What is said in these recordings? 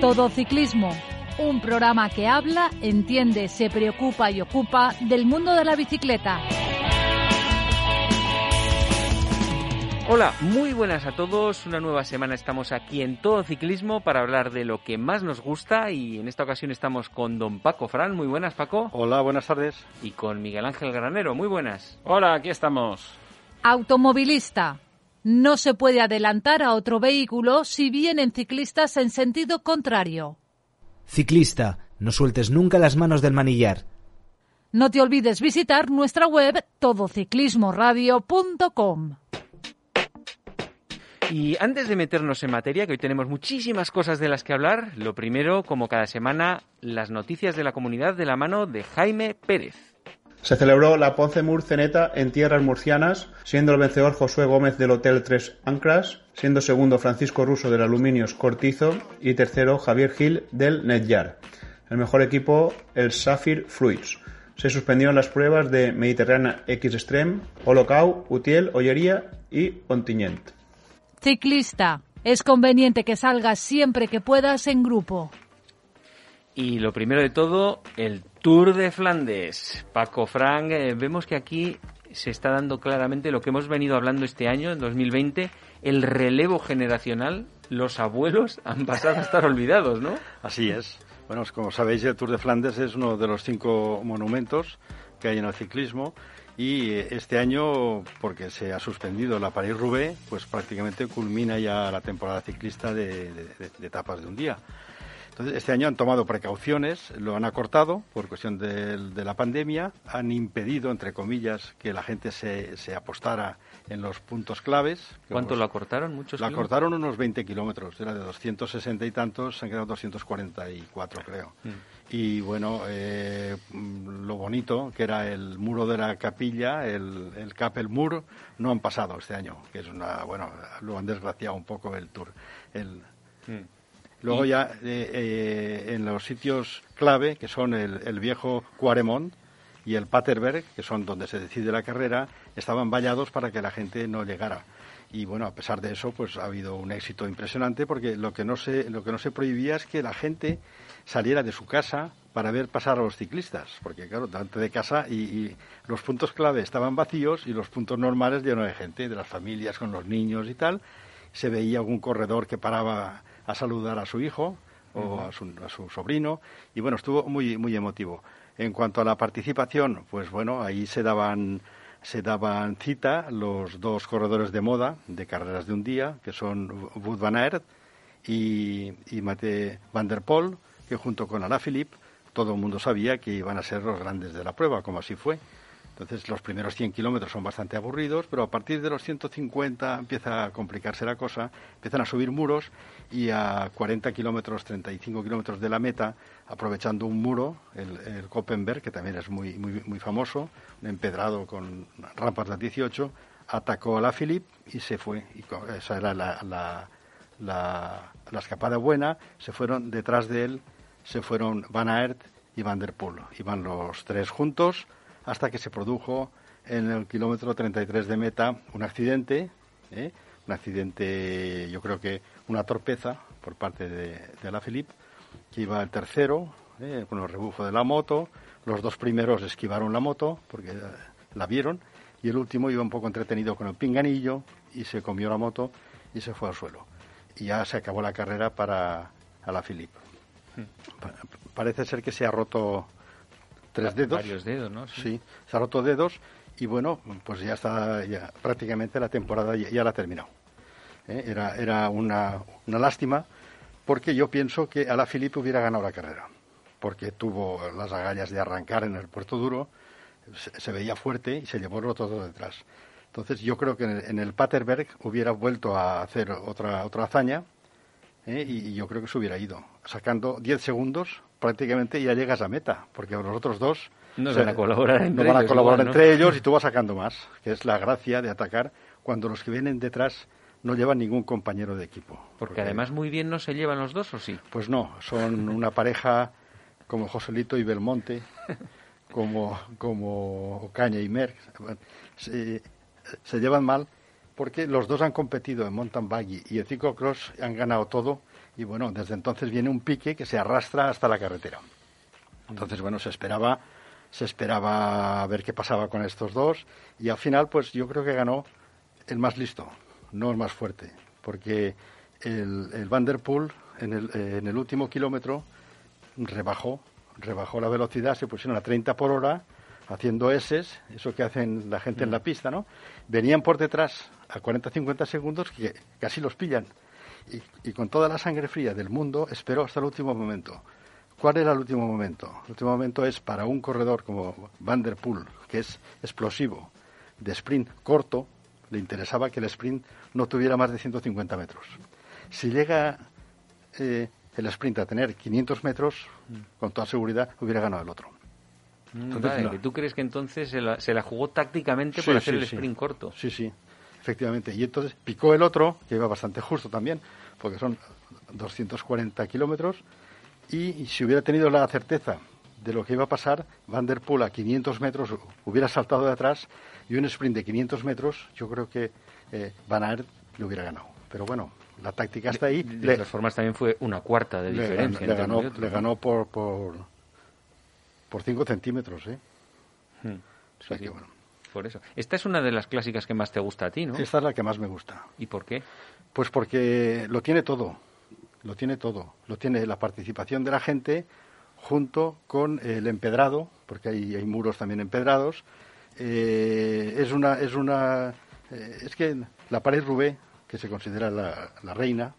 Todo Ciclismo, un programa que habla, entiende, se preocupa y ocupa del mundo de la bicicleta. Hola, muy buenas a todos. Una nueva semana estamos aquí en Todo Ciclismo para hablar de lo que más nos gusta y en esta ocasión estamos con don Paco Fran. Muy buenas, Paco. Hola, buenas tardes. Y con Miguel Ángel Granero. Muy buenas. Hola, aquí estamos. Automovilista. No se puede adelantar a otro vehículo si vienen ciclistas en sentido contrario. Ciclista, no sueltes nunca las manos del manillar. No te olvides visitar nuestra web todociclismoradio.com. Y antes de meternos en materia, que hoy tenemos muchísimas cosas de las que hablar, lo primero, como cada semana, las noticias de la comunidad de la mano de Jaime Pérez. Se celebró la Ponce Mur Ceneta en tierras murcianas, siendo el vencedor Josué Gómez del Hotel Tres Ancras, siendo segundo Francisco Russo del Aluminios Cortizo y tercero Javier Gil del Netjar. El mejor equipo, el Safir Fruits. Se suspendieron las pruebas de Mediterránea X Extreme, Holocau, Utiel, Ollería y Ontinyent. Ciclista. Es conveniente que salgas siempre que puedas en grupo. Y lo primero de todo, el Tour de Flandes. Paco Frank, eh, vemos que aquí se está dando claramente lo que hemos venido hablando este año, en 2020, el relevo generacional. Los abuelos han pasado a estar olvidados, ¿no? Así es. Bueno, como sabéis, el Tour de Flandes es uno de los cinco monumentos que hay en el ciclismo y eh, este año, porque se ha suspendido la París-Roubaix, pues prácticamente culmina ya la temporada ciclista de, de etapas de un día. Entonces, este año han tomado precauciones, lo han acortado por cuestión de, de la pandemia, han impedido, entre comillas, que la gente se, se apostara en los puntos claves. ¿Cuánto lo acortaron? ¿Muchos Lo acortaron unos 20 kilómetros, era de 260 y tantos, se han quedado 244, creo. Mm. Y bueno, eh, lo bonito, que era el muro de la capilla, el, el Capel Mur, no han pasado este año, que es una, bueno, lo han desgraciado un poco el tour. El, mm. Luego ya eh, eh, en los sitios clave, que son el, el, viejo Cuaremont y el Paterberg, que son donde se decide la carrera, estaban vallados para que la gente no llegara. Y bueno, a pesar de eso, pues ha habido un éxito impresionante porque lo que no se, lo que no se prohibía es que la gente saliera de su casa para ver pasar a los ciclistas, porque claro, delante de casa y, y, los puntos clave estaban vacíos y los puntos normales llenos de gente, de las familias con los niños y tal. Se veía algún corredor que paraba a saludar a su hijo o uh -huh. a, su, a, su, sobrino y bueno, estuvo muy, muy emotivo. En cuanto a la participación, pues bueno, ahí se daban, se daban cita los dos corredores de moda de carreras de un día, que son Wout van Aert y, y Mate van der Poel, que junto con Alaphilippe todo el mundo sabía que iban a ser los grandes de la prueba, como así fue. Entonces los primeros 100 kilómetros son bastante aburridos, pero a partir de los 150 empieza a complicarse la cosa, empiezan a subir muros y a 40 kilómetros, 35 kilómetros de la meta, aprovechando un muro, el, el Koppenberg, que también es muy, muy, muy famoso, un empedrado con rampas de 18, atacó a la Philip y se fue. Y esa era la, la, la, la escapada buena, se fueron detrás de él, se fueron Van Aert y Van der Poel. Iban los tres juntos hasta que se produjo en el kilómetro 33 de meta un accidente, ¿eh? un accidente, yo creo que una torpeza por parte de, de la Philippe, que iba el tercero ¿eh? con el rebufo de la moto, los dos primeros esquivaron la moto porque la vieron y el último iba un poco entretenido con el pinganillo y se comió la moto y se fue al suelo. Y ya se acabó la carrera para a la Philippe. Hmm. Parece ser que se ha roto tres dedos. Varios dedos, ¿no? Sí. sí, se ha roto dedos y bueno, pues ya está, ya, prácticamente la temporada ya, ya la ha terminado. ¿Eh? Era, era una, una, lástima porque yo pienso que a la Philippe hubiera ganado la carrera, porque tuvo las agallas de arrancar en el puerto duro, se, se veía fuerte y se llevó roto todo detrás. Entonces yo creo que en el, en el Paterberg hubiera vuelto a hacer otra, otra hazaña ¿eh? y, y yo creo que se hubiera ido. Sacando 10 segundos prácticamente ya llegas a meta, porque los otros dos No o se sea, van a colaborar entre no van a ellos colaborar igual, ¿no? entre ellos y tú vas sacando más, que es la gracia de atacar cuando los que vienen detrás no llevan ningún compañero de equipo. Porque además muy bien no se llevan los dos, ¿o sí? Pues no, son una pareja como Joselito y Belmonte, como, como Ocaña y Merck. Se, se llevan mal porque los dos han competido en mountain buggy y en ciclocross han ganado todo y bueno, desde entonces viene un pique que se arrastra hasta la carretera. Entonces, bueno, se esperaba se esperaba ver qué pasaba con estos dos y al final pues yo creo que ganó el más listo, no el más fuerte, porque el, el Van der Poel en el, eh, en el último kilómetro rebajó, rebajó la velocidad, se pusieron a 30 por hora haciendo S, eso que hacen la gente en la pista, ¿no? Venían por detrás a 40-50 segundos que casi los pillan. Y, y con toda la sangre fría del mundo esperó hasta el último momento. ¿Cuál era el último momento? El último momento es para un corredor como Van der Poel, que es explosivo, de sprint corto, le interesaba que el sprint no tuviera más de 150 metros. Si llega eh, el sprint a tener 500 metros, con toda seguridad hubiera ganado el otro. Entonces, Vale, no. que ¿Tú crees que entonces se la, se la jugó tácticamente Sí, por hacer sí, el sí. sprint corto? Sí, sí, efectivamente. Y entonces picó el otro, que iba bastante justo también, porque son 240 kilómetros, y, si hubiera tenido la certeza de lo que iba a pasar, Van der Poel a 500 metros hubiera saltado de atrás y un sprint de 500 metros, yo creo que eh, Van Aert le hubiera ganado. Pero bueno, la táctica está ahí. De Le- todas formas también fue una cuarta de diferencia. le ganó, por, por, por 5 centímetros, ¿eh? Hmm. O sea Sí, que, sí. bueno, Por eso. Esta es una de las clásicas que más te gusta a ti, ¿no? esta es la que más me gusta. ¿Y por qué? Pues porque lo tiene todo, lo tiene todo. Lo tiene la participación de la gente junto con el empedrado, porque hay, hay muros también empedrados. Eh, es una, es una, eh, es que la pared Roubaix, que se considera la, la reina,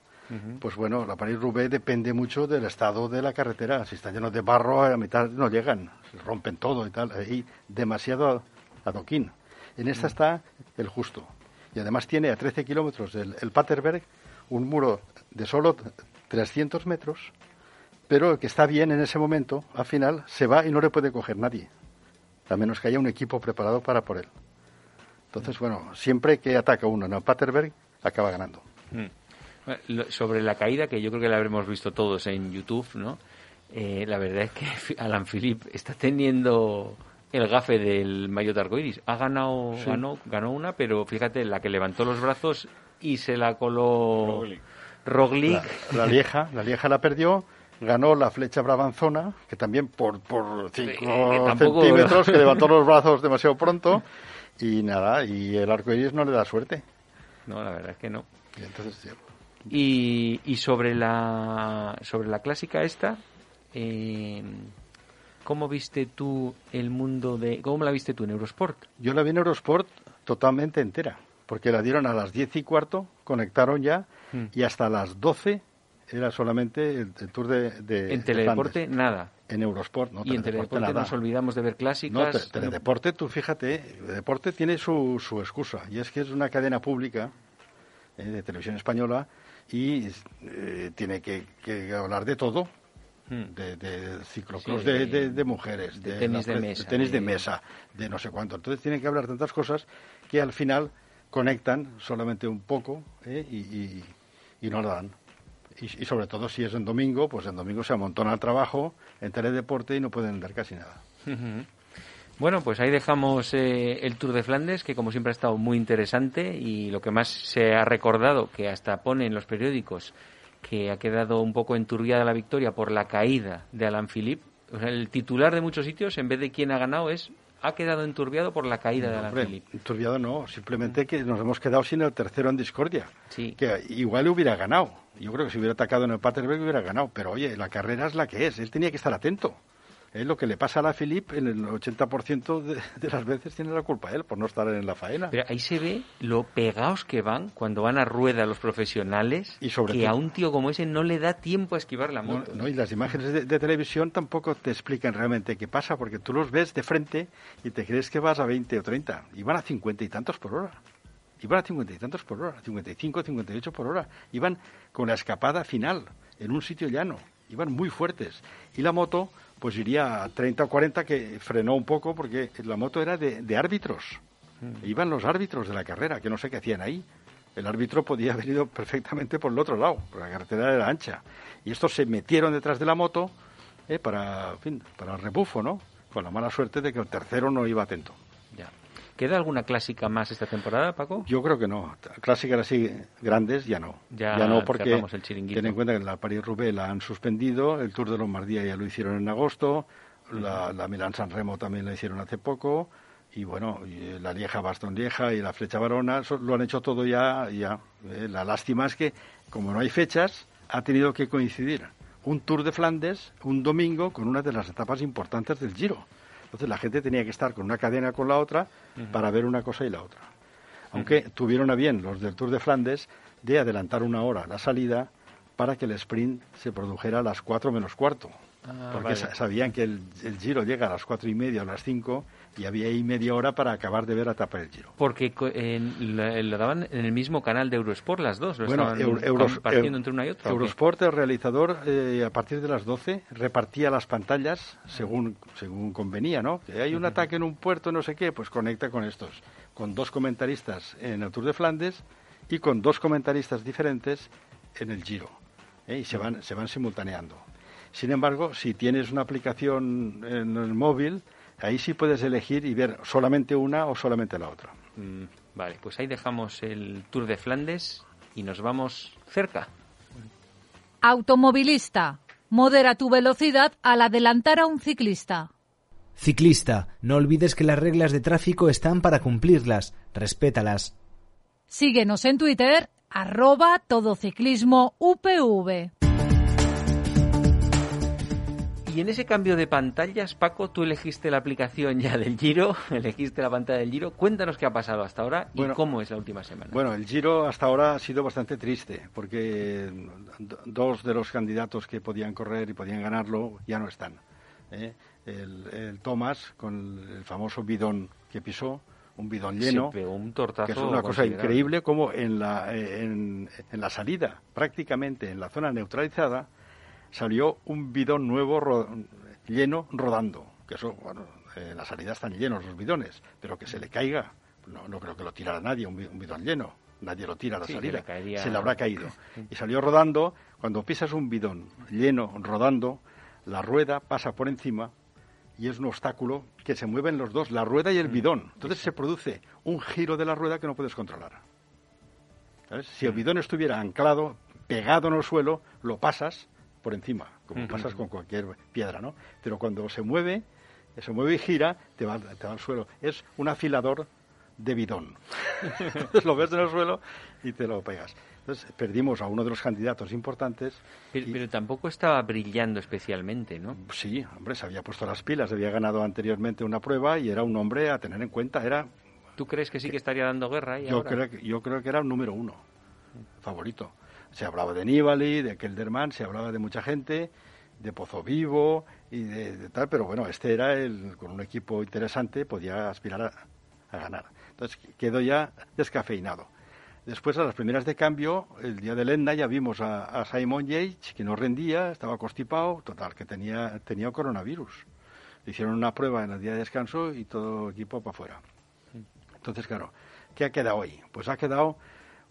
pues bueno, la pared Roubaix depende mucho del estado de la carretera. Si está lleno de barro, a mitad no llegan, se rompen todo y tal. Hay demasiado adoquín. En esta está el justo. Y además tiene a 13 kilómetros del el Paterberg un muro de solo 300 metros, pero que está bien en ese momento, al final se va y no le puede coger nadie, a menos que haya un equipo preparado para por él. Entonces, bueno, siempre que ataca uno en el Paterberg, acaba ganando. Mm. Sobre la caída, que yo creo que la habremos visto todos en YouTube, ¿no? Eh, la verdad es que Alan Philippe está teniendo el gafe del maillot arcoiris. Ha ganado, Sí. ganó, ganó una, pero fíjate, la que levantó los brazos y se la coló Roglic. La, la Lieja, la Lieja la perdió, ganó la flecha brabanzona, que también por, por 5 que tampoco- centímetros, que levantó los brazos demasiado pronto, y nada, y el arco iris no le da suerte. No, la verdad es que no. Y entonces, sí, Y, y sobre la sobre la clásica esta, eh, ¿cómo viste tú el mundo de... ¿Cómo la viste tú en Eurosport? Yo la vi en Eurosport totalmente entera, porque la dieron a las 10 y cuarto, conectaron ya, Hmm. y hasta las 12 era solamente el, el Tour de, de En de Teledeporte, nada. En Eurosport, no y en Teledeporte nada. nos olvidamos de ver No, clásicas. te- Teledeporte, tú fíjate, Deporte tiene su, su excusa, y es que es una cadena pública eh, de televisión española y eh, tiene que, que hablar de todo. De, de ciclocross Sí, de, de- de- de mujeres, de tenis de mesa, tenis de de- mesa, de no sé cuánto. Entonces tienen que hablar tantas cosas que al final conectan solamente un poco eh, y, y, y no lo dan. Y, y sobre todo si es en domingo, pues en domingo se amontona el trabajo en teledeporte y no pueden dar casi nada. Bueno, pues ahí dejamos eh, el Tour de Flandes, que como siempre ha estado muy interesante y lo que más se ha recordado, que hasta pone en los periódicos, que ha quedado un poco enturbiada la victoria por la caída de Alan Philippe. O sea, el titular de muchos sitios, en vez de quién ha ganado, es ha quedado enturbiado por la caída de Alan Hombre, Philippe. turbiado no, simplemente que nos hemos quedado sin el tercero en discordia. Sí. Que igual hubiera ganado. Yo creo que si hubiera atacado en el Paterberg hubiera ganado. Pero oye, la carrera es la que es. Él tenía que estar atento. Es lo que le pasa a la Philippe, en el 80% de, de, las veces tiene la culpa él por no estar en la faena. Pero ahí se ve lo pegados que van cuando van a rueda los profesionales, y sobre que todo, a un tío como ese no le da tiempo a esquivar la moto. No, no y las imágenes de, de, televisión tampoco te explican realmente qué pasa, porque tú los ves de frente y te crees que vas a 20 o 30, y van a 50 y tantos por hora. Iban a 50 y tantos por hora, 55, 58 por hora. Iban con la escapada final, en un sitio llano. Iban muy fuertes. Y la moto pues iría a 30 o 40 que frenó un poco porque la moto era de, de árbitros. Mm. Iban los árbitros de la carrera, que no sé qué hacían ahí. El árbitro podía haber ido perfectamente por el otro lado, porque la carretera era ancha. Y estos se metieron detrás de la moto eh, para, en fin, para el rebufo, ¿no? Con la mala suerte de que el tercero no iba atento. ¿Queda alguna clásica más esta temporada, Paco? Yo creo que no. Clásicas así grandes ya no. Ya, ya no porque el ten en cuenta que la Paris-Roubaix la han suspendido, el Tour de Lombardía ya lo hicieron en agosto, la, la Milán-San Remo también la hicieron hace poco y bueno, y la Lieja Bastón Lieja y la Flecha Varona lo han hecho todo ya. ya. Eh, la lástima es que como no hay fechas, ha tenido que coincidir un Tour de Flandes un domingo con una de las etapas importantes del Giro. Entonces la gente tenía que estar con una cadena con la otra uh -huh. para ver una cosa y la otra. Aunque uh -huh. tuvieron a bien los del Tour de Flandes de adelantar una hora la salida para que el sprint se produjera a las cuatro menos cuarto. Ah, porque vale. sabían que el, el, Giro llega a las cuatro y media o a las cinco y había ahí media hora para acabar de ver la etapa del Giro. Porque en, lo, daban en el mismo canal de Eurosport las dos, lo bueno, estaban Euro, Euro, compartiendo entre una y otra. Eurosport, el realizador, eh, a partir de las 12 repartía las pantallas según, según convenía, ¿no? Que hay un uh -huh. ataque en un puerto, no sé qué, pues conecta con estos, con dos comentaristas en el Tour de Flandes y con dos comentaristas diferentes en el Giro. ¿eh? Y se van, se van simultaneando. Sin embargo, si tienes una aplicación en el móvil, ahí sí puedes elegir y ver solamente una o solamente la otra. Mm, vale, pues ahí dejamos el Tour de Flandes y nos vamos cerca. Automovilista, modera tu velocidad al adelantar a un ciclista. Ciclista, no olvides que las reglas de tráfico están para cumplirlas. Respétalas. Síguenos en Twitter, arroba todociclismo UPV. Y en ese cambio de pantallas, Paco, tú elegiste la aplicación ya del Giro, elegiste la pantalla del Giro. Cuéntanos qué ha pasado hasta ahora y bueno, cómo es la última semana. Bueno, el Giro hasta ahora ha sido bastante triste porque dos de los candidatos que podían correr y podían ganarlo ya no están. ¿eh? El, el, Thomas con el famoso bidón que pisó, un bidón lleno, pegó un tortazo que es una cosa increíble como en la, en, en la salida, prácticamente en la zona neutralizada, salió un bidón nuevo ro lleno rodando. Que eso, bueno, en la salida están llenos los bidones, pero que se le caiga, no, no creo que lo tirara nadie, un, un bidón lleno. Nadie lo tira a la sí, salida. Le. Se le habrá caído. Y salió rodando. Cuando pisas un bidón lleno, rodando, la rueda pasa por encima y es un obstáculo que se mueven los dos, la rueda y el bidón. Entonces se produce un giro de la rueda que no puedes controlar. ¿Sabes? Si el bidón estuviera anclado, pegado en el suelo, lo pasas por encima, como uh -huh. pasas con cualquier piedra, ¿no? Pero cuando se mueve, se mueve y gira, te va, te va al suelo. Es un afilador de bidón. Lo ves en el suelo y te lo pegas. Entonces perdimos a uno de los candidatos importantes. Pero, y, pero, tampoco estaba brillando especialmente, ¿no? Sí, hombre, se había puesto las pilas, había ganado anteriormente una prueba y era un hombre a tener en cuenta. Era. ¿Tú crees que sí que estaría dando guerra? yo, ahora? Creo, yo creo que era el número uno, favorito. Se hablaba de Nibali, de Kelderman, se hablaba de mucha gente, de Pozo Vivo y de, de tal, pero bueno, este era el con un equipo interesante, podía aspirar a, a ganar. Entonces quedó ya descafeinado. Después, a las primeras de cambio, el día del Etna ya vimos a, a Simon Yates, que no rendía, estaba constipado, total, que tenía, tenía coronavirus. Le hicieron una prueba en el día de descanso y todo el equipo para afuera. Entonces, claro, ¿qué ha quedado hoy? Pues ha quedado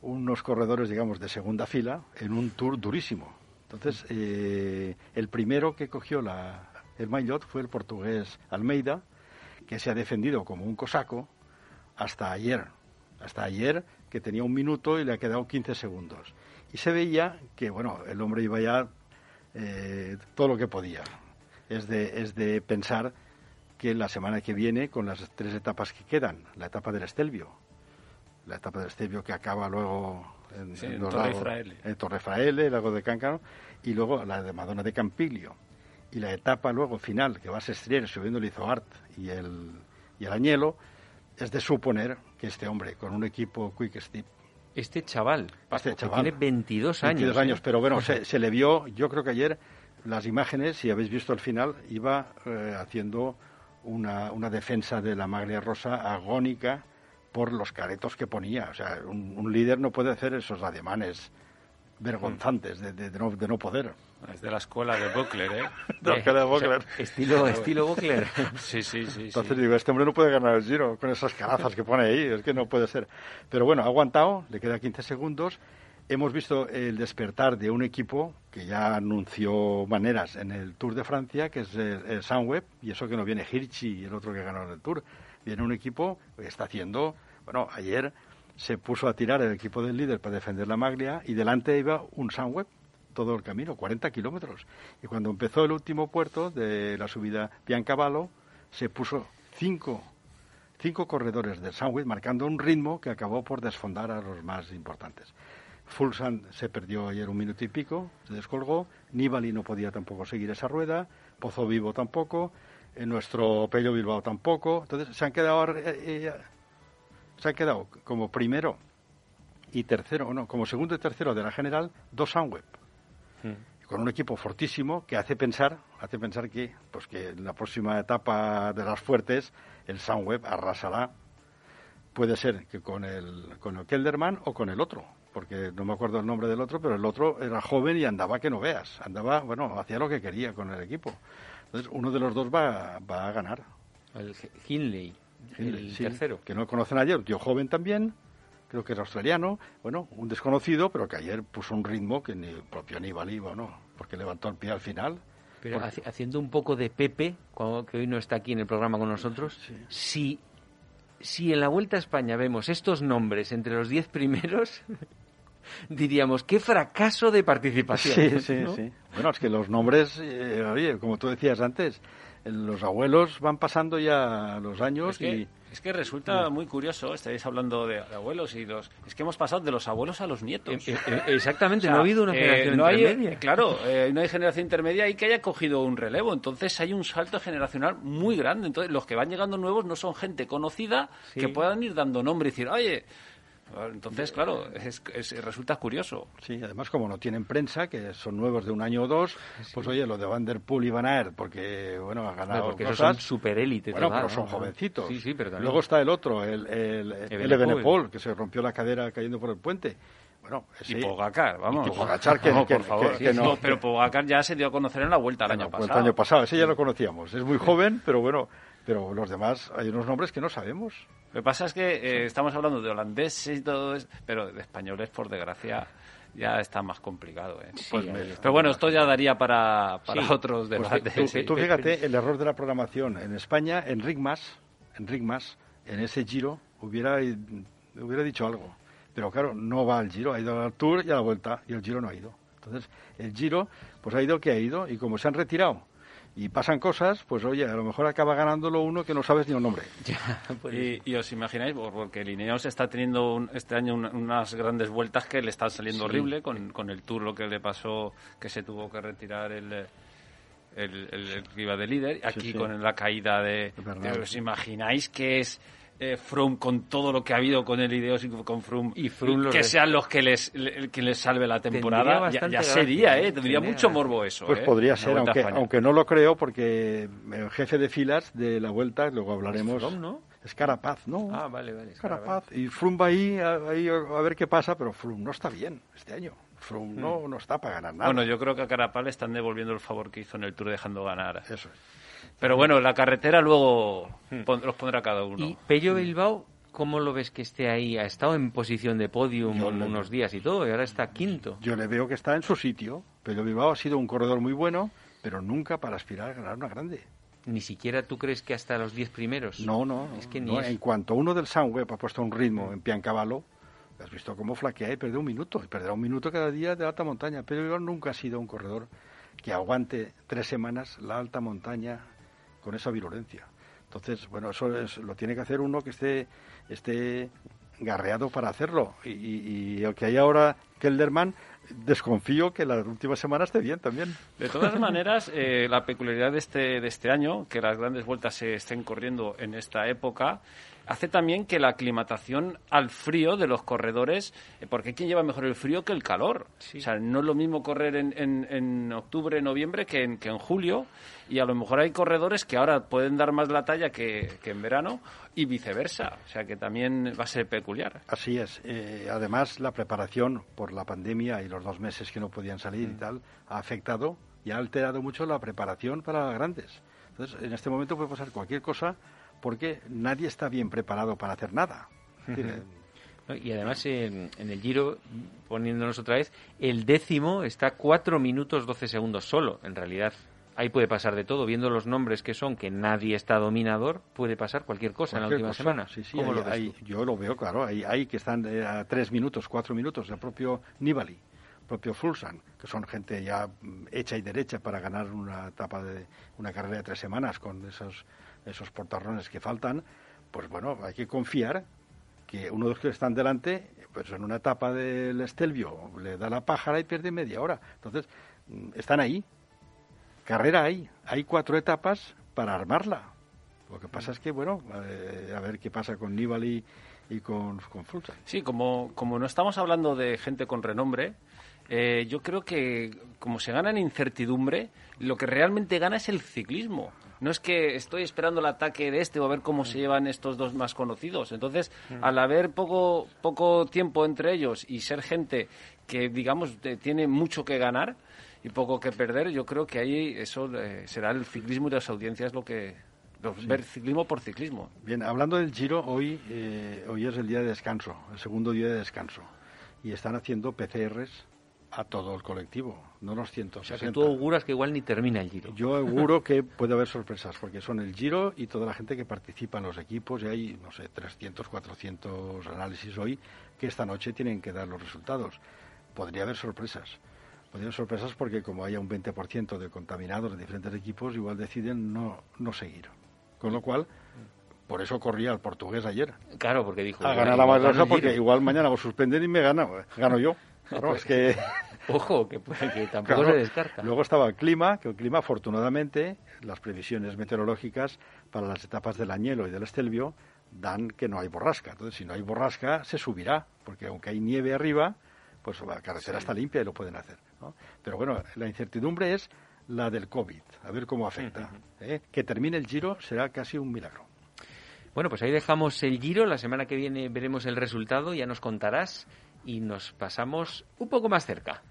unos corredores, digamos, de segunda fila en un tour durísimo. Entonces, eh, el primero que cogió la, el maillot fue el portugués Almeida, que se ha defendido como un cosaco hasta ayer. Hasta ayer que tenía un minuto y le ha quedado 15 segundos. Y se veía que, bueno, el hombre iba ya eh, todo lo que podía. Es de, es de pensar que la semana que viene, con las tres etapas que quedan, la etapa del Estelvio, la etapa del Estelvio que acaba luego en, sí, en, en los Torre Fraile. en Torre Fraile, el lago de Cáncano, y luego la de Madonna de Campiglio. y la etapa luego final, que va a Sestriere subiendo el Izoart y el, y el Añelo, es de suponer que este hombre, con un equipo Quick Step, Este chaval, Este que chaval. tiene 22 años. 22 años, ¿eh? pero bueno, se, se le vio, yo creo que ayer las imágenes, si habéis visto el final, iba eh, haciendo una, una defensa de la maglia rosa agónica por los caretos que ponía. O sea, un, un líder no puede hacer esos ademanes vergonzantes de, de- de no, de no poder. Es de la escuela de Buckler, ¿eh? De la cara de Buckler. Estilo, estilo Buckler. Sí, sí, sí. sí. Entonces digo, este hombre no puede ganar el giro con esas carazas que pone ahí, es que no puede ser. Pero bueno, ha aguantado, le queda 15 segundos. Hemos visto el despertar de un equipo que ya anunció maneras en el Tour de Francia, que es el, el Sunweb, y eso que no viene Hirschi y el otro que ganó en el Tour. Viene un equipo que está haciendo, bueno, ayer se puso a tirar el equipo del líder para defender la maglia y delante iba un Sunweb todo el camino, 40 kilómetros. Y cuando empezó el último puerto de la subida Piancavallo, se puso cinco, cinco corredores del Sunweb marcando un ritmo que acabó por desfondar a los más importantes. Fulsan se perdió ayer un minuto y pico, se descolgó. Nibali no podía tampoco seguir esa rueda. Pozo Vivo tampoco. Eh, nuestro Pello Bilbao tampoco. Entonces se han quedado, eh, eh, se han quedado como primero y tercero, no, como segundo y tercero de la general, dos Sunweb con un equipo fortísimo que hace pensar, hace pensar que, pues que en la próxima etapa de las fuertes el Sunweb arrasará. Puede ser que con el con el Kelderman o con el otro, porque no me acuerdo el nombre del otro, pero el otro era joven y andaba que no veas, andaba, bueno, hacía lo que quería con el equipo. Entonces uno de los dos va, va a ganar. El Hindley, el Sí, tercero. Que no conocen ayer, tío joven también, creo que es australiano, bueno, un desconocido, pero que ayer puso un ritmo que ni el propio Nibali, bueno, porque levantó el pie al final. Pero Porque- haci- haciendo un poco de Pepe, que hoy no está aquí en el programa con nosotros, si, si en la Vuelta a España vemos estos nombres entre los 10 primeros, diríamos, qué fracaso de participación. Sí, sí, ¿no? sí. Bueno, es que los nombres, eh, oye, como tú decías antes, eh, los abuelos van pasando ya los años Es que, y... es que resulta muy curioso, estáis hablando de, abuelos y los... Es que hemos pasado de los abuelos a los nietos. Eh, eh, Exactamente, O sea, no ha habido una eh, generación no hay- intermedia. claro, eh, no hay generación intermedia y que haya cogido un relevo. Entonces hay un salto generacional muy grande. Entonces los que van llegando nuevos no son gente conocida Sí. que puedan ir dando nombre y decir, oye... Entonces, claro, es, es- resulta curioso. Sí, además como no tienen prensa, que son nuevos de un año o dos, pues oye, lo de Van der Poel y Van Aert, porque, bueno, ha ganado porque esos cosas. son superélite Bueno, pero son ¿no? jovencitos. Sí, sí, pero también. Luego está el otro, el, el, el que se rompió la cadera cayendo por el puente. Bueno, ese... Y Pogacar, vamos. Y Pogacar, que- No, que- por favor. que- que no. pero Pogacar ya se dio a conocer en la vuelta el año pasado. el año pasado, ese ya lo conocíamos. Es muy joven, pero bueno, pero los demás hay unos nombres que no sabemos. Lo que pasa es que eh, estamos hablando de holandeses y todo eso, pero de españoles, por desgracia, ya está más complicado. ¿eh? Pues me- pero bueno, esto ya daría para, para Sí. otros Pues debates. tú, sí. tú fíjate el error de la programación. En España, en Rigmas, en Rigmas, en ese giro, hubiera, hubiera dicho algo. Pero claro, no va al giro, ha ido al tour y a la vuelta, y el giro no ha ido. Entonces, el giro, pues ha ido que ha ido, y como se han retirado y pasan cosas, pues oye, a lo mejor acaba ganándolo uno que no sabes ni el nombre. Y, y os imagináis, por- porque Lineos está teniendo un- este año un- unas grandes vueltas que le están saliendo horrible con, con el tour, lo que le pasó, que se tuvo que retirar el, el, el- el que iba de líder. Aquí sí. con la caída de- ¿Os imagináis que es eh, Froome con todo lo que ha habido con el Ineos y con Froome, Y Froome que de- sean los que les, el que les salve la temporada? Ya, sería, ¿eh? ¿eh? Tendría Tendría mucho morbo eso. Pues ¿eh? podría ser, aunque, no lo creo, porque el jefe de filas de la vuelta, luego hablaremos. Froome, ¿no? Es Carapaz, ¿no? Ah, vale, vale. es Carapaz. Y Froome va ahí, a, ahí a ver qué pasa, pero Froome no está bien este año. Froome no, no está para ganar nada. Bueno, yo creo que a Carapal le están devolviendo el favor que hizo en el Tour dejando ganar. Eso es. Pero bueno, la carretera luego pon- los pondrá cada uno. Y Pello Bilbao, ¿cómo lo ves que esté ahí? Ha estado en posición de podium Yo le- unos días y todo, y ahora está quinto. Yo le veo que está en su sitio, pero Bilbao ha sido un corredor muy bueno, pero nunca para aspirar a ganar una grande. Ni siquiera tú crees que hasta los 10 primeros. No, no. Es que ni no. es- En cuanto uno del Sunweb ha puesto un ritmo en Piancavallo, has visto cómo flaquea y perdió un minuto. Y perderá un minuto cada día de alta montaña. Pero Bilbao nunca ha sido un corredor que aguante tres semanas la alta montaña con esa virulencia. Entonces, bueno, eso es- lo tiene que hacer uno que esté, esté garreado para hacerlo. Y, y, y el que hay ahora, Kelderman, desconfío que la última semana esté bien también. De todas maneras, eh, la peculiaridad de este, de este año, que las grandes vueltas se estén corriendo en esta época, hace también que la aclimatación al frío de los corredores, eh, porque ¿quién lleva mejor el frío que el calor? O sea, no es lo mismo correr en, en, en octubre, noviembre que en, que en julio, y a lo mejor hay corredores que ahora pueden dar más la talla que, que en verano y viceversa, o sea que también va a ser peculiar. Así es. Eh, además, la preparación por la pandemia y los dos meses que no podían salir y tal ha afectado y ha alterado mucho la preparación para grandes. Entonces, en este momento puede pasar cualquier cosa porque nadie está bien preparado para hacer nada. Eh. Y además en, en el Giro, poniéndonos otra vez, el décimo está 4 minutos 12 segundos solo, en realidad. Ahí puede pasar de todo, viendo los nombres que son, que nadie está dominador, puede pasar cualquier cosa en la última cosa. semana. Sí, sí, ¿Cómo hay- lo ves hay- tú? yo lo veo, claro. Hay, hay que están eh, a tres minutos, cuatro minutos. El propio Nibali, el propio Fulsan, que son gente ya mm, hecha y derecha para ganar una etapa de una carrera de tres semanas con esos, esos portarrones que faltan. Pues bueno, hay que confiar que uno de los que están delante, pues en una etapa del Estelvio, le da la pájara y pierde media hora. Entonces, mm, están ahí. Carrera hay. Hay cuatro etapas para armarla. Lo que pasa es que, bueno, eh, a ver qué pasa con Nibali y con, con. Sí, como, como no estamos hablando de gente con renombre, eh, yo creo que como se gana en incertidumbre, lo que realmente gana es el ciclismo. No es que estoy esperando el ataque de este o a ver cómo se llevan estos dos más conocidos. Entonces, al haber poco, poco tiempo entre ellos y ser gente que, digamos, tiene mucho que ganar y poco que perder, yo creo que ahí eso eh, será el ciclismo y las audiencias lo que... Ver ciclismo por ciclismo. Bien, hablando del Giro, hoy, eh, hoy es el día de descanso, el segundo día de descanso. Y están haciendo PCRs a todo el colectivo, no los O 160. sea que tú auguras que igual ni termina el Giro. Yo auguro que puede haber sorpresas, porque son el Giro y toda la gente que participa en los equipos, y hay, no sé, 300, 400 análisis hoy que esta noche tienen que dar los resultados. Podría haber sorpresas. Podría haber sorpresas porque como haya un 20% de contaminados de diferentes equipos, igual deciden no, no seguir. Con lo cual, por eso corría el portugués ayer. Claro, porque dijo... A ganar la más porque igual mañana lo suspenden y me gana, gano yo. Claro, es que... Ojo, que, tampoco Claro. se descarta. Luego estaba el clima, que el clima, afortunadamente, las previsiones meteorológicas para las etapas del Añelo y del Estelvio dan que no hay borrasca. Entonces, si no hay borrasca, se subirá, porque aunque hay nieve arriba, pues la carretera está limpia y lo pueden hacer. ¿no? Pero bueno, la incertidumbre es la del COVID, a ver cómo afecta. ¿eh? Que termine el giro será casi un milagro. Bueno, pues ahí dejamos el Giro. La semana que viene veremos el resultado, ya nos contarás y nos pasamos un poco más cerca.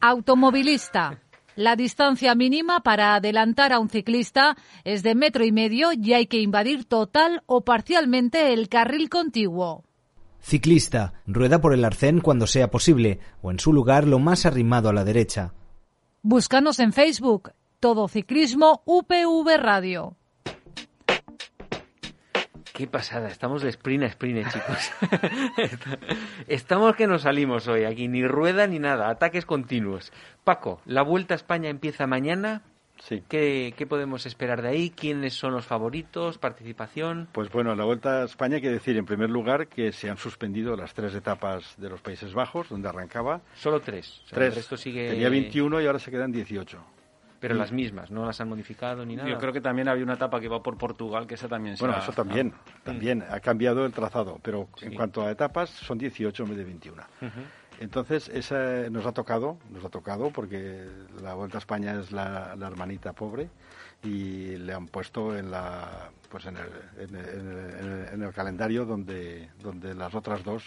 Automovilista. La distancia mínima para adelantar a un ciclista es de metro y medio y hay que invadir total o parcialmente el carril contiguo. Ciclista, rueda por el arcén cuando sea posible, o en su lugar lo más arrimado a la derecha. Búscanos en Facebook. Todo Ciclismo UPV Radio. Qué pasada, estamos de sprint a sprint, chicos. estamos que nos salimos hoy aquí, ni rueda ni nada, ataques continuos. Paco, la Vuelta a España empieza mañana. Sí. ¿Qué, qué podemos esperar de ahí? ¿Quiénes son los favoritos? ¿Participación? Pues bueno, la Vuelta a España hay que decir, en primer lugar, que se han suspendido las tres etapas de los Países Bajos, donde arrancaba. Solo tres. O sea, Tres. El resto sigue... Tenía 21 y ahora se quedan 18. Pero las mismas, no las han modificado ni nada. Yo creo que también había una etapa que va por Portugal, que esa también se Bueno, ha- eso también, también ha cambiado el trazado, pero en cuanto a etapas son 18 en vez de 21. Entonces, esa nos ha tocado, nos ha tocado porque la Vuelta a España es la, la hermanita pobre y le han puesto en la pues en el, en el- en el- en el calendario donde donde las otras dos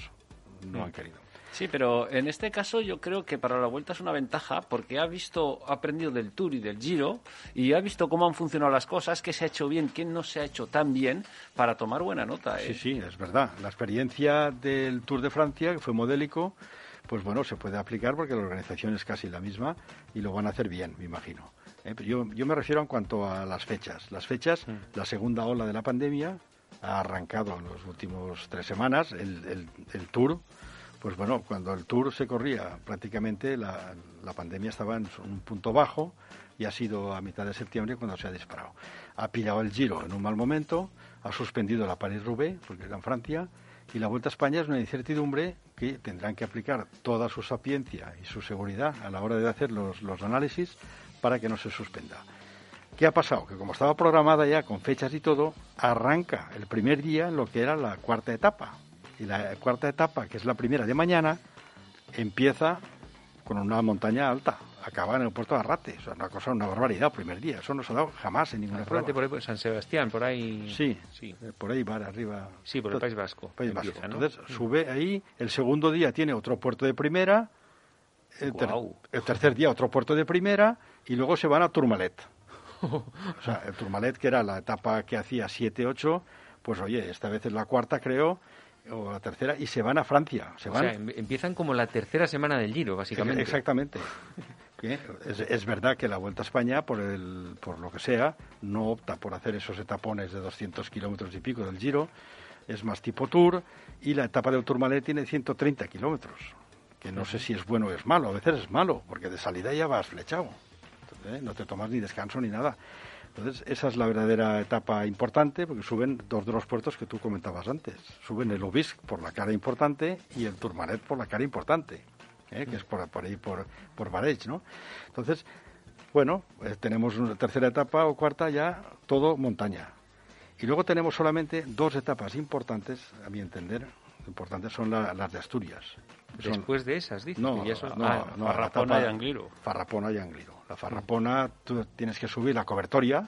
no han querido. Sí, pero en este caso yo creo que para la vuelta es una ventaja porque ha visto, ha aprendido del Tour y del Giro y ha visto cómo han funcionado las cosas, qué se ha hecho bien, qué no se ha hecho tan bien para tomar buena nota. ¿eh? Sí, sí, es verdad. La experiencia del Tour de Francia, que fue modélico, pues bueno, se puede aplicar porque la organización es casi la misma y lo van a hacer bien, me imagino. Eh, pero yo, yo me refiero en cuanto a las fechas. Las fechas, la segunda ola de la pandemia ha arrancado en los últimos tres semanas, el, el- el Tour. Pues bueno, cuando el Tour se corría, prácticamente la, pandemia estaba en un punto bajo y ha sido a mitad de septiembre cuando se ha disparado. Ha pillado el Giro en un mal momento, ha suspendido la Paris-Roubaix, porque era en Francia, Y la Vuelta a España es una incertidumbre que tendrán que aplicar toda su sapiencia y su seguridad a la hora de hacer los, los análisis para que no se suspenda. ¿Qué ha pasado? Que como estaba programada ya con fechas y todo, arranca el primer día en lo que era la cuarta etapa. Y la cuarta etapa, que es la primera de mañana, empieza con una montaña alta. Acaba en el puerto de Arrate. O sea, una cosa, una barbaridad primer día. Eso no se ha dado jamás en ninguna prueba. Arrate por ahí, por San Sebastián, por ahí. Sí, sí. eh, por ahí va arriba. Sí, por el País Vasco. País Vasco. empieza, ¿no? Entonces sube ahí, el segundo día tiene otro puerto de primera, el, ter- el tercer día otro puerto de primera y luego se van a Tourmalet. o sea, el Tourmalet, que era la etapa que hacía 7-8, pues oye, esta vez es la cuarta creo, o la tercera, y se van a Francia. Se O van, sea, em- empiezan como la tercera semana del Giro, básicamente. Exactamente. Es, es verdad que la Vuelta a España, por, el, por lo que sea, no opta por hacer esos etapones de 200 kilómetros y pico del Giro, es más tipo Tour, y la etapa del Tourmalet tiene 130 kilómetros, que no sé si es bueno o es malo, a veces es malo, porque de salida ya vas flechado, ¿eh? no te tomas ni descanso ni nada. Entonces, esa es la verdadera etapa importante, porque suben dos de los puertos que tú comentabas antes. Suben el Obisque por la cara importante y el Tourmalet por la cara importante, ¿eh? que es por, por ahí, por, por Bareig, ¿no? Entonces, bueno, eh, tenemos una tercera etapa o cuarta ya, todo montaña. Y luego tenemos solamente dos etapas importantes, a mi entender, importantes son la- las de Asturias. Son- Después de esas, dices. no, que ya son- no, ah, no, Farrapona etapa- y Angliru. Farrapona y Angliru. La Farrapona, tú tienes que subir la cobertoria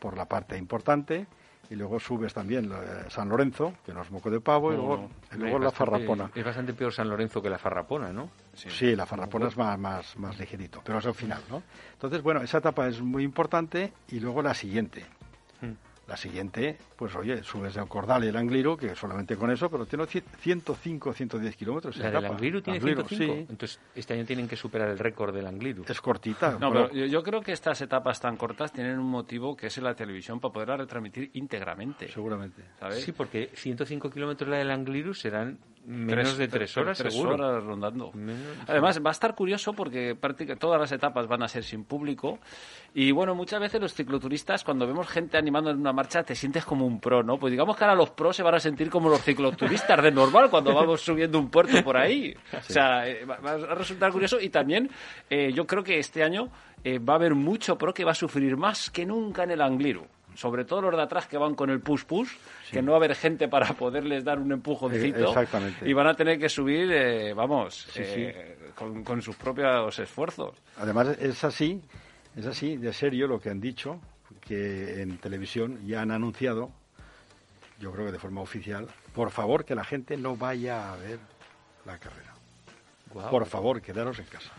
por la parte importante y luego subes también la- San Lorenzo, que no es moco de pavo, y luego, no. y luego la bastante- Farrapona. Es bastante peor San Lorenzo que la Farrapona, ¿no? Sí, la Farrapona es más, más, más ligerito, pero es al final, ¿no? Entonces, bueno, esa etapa es muy importante y luego la siguiente. La siguiente, pues oye, subes el Cordal y el Angliru, que solamente con eso, pero tiene cien- 105 110 kilómetros. La del. Angliru tiene Angliru, 105. Sí, Entonces, este año tienen que superar el récord del Angliru. es cortita. No, pero yo, yo creo que estas etapas tan cortas tienen un motivo que es en la televisión para poderla retransmitir íntegramente. seguramente. ¿sabes? Sí, porque 105 kilómetros la del Angliru serán menos de tres horas, tres seguro. horas rondando. Menos- Además, va a estar curioso porque práctica- todas las etapas van a ser sin público. Y bueno, muchas veces los cicloturistas, cuando vemos gente animando en una marcha, te sientes como un pro, ¿no? Pues digamos que ahora los pros se van a sentir como los cicloturistas de normal cuando vamos subiendo un puerto por ahí. O sea, eh, va va a resultar curioso. Y también, eh, yo creo que este año eh, va a haber mucho pro que va a sufrir más que nunca en el Angliru. Sobre todo los de atrás que van con el push-push, que no va a haber gente para poderles dar un empujoncito. Eh, exactamente. Y van a tener que subir, eh, vamos, eh, Con, con sus propios esfuerzos. Además, es así, es así, de serio lo que han dicho, que en televisión ya han anunciado, yo creo que de forma oficial, por favor que la gente no vaya a ver la carrera. Por favor, quedaros en casa.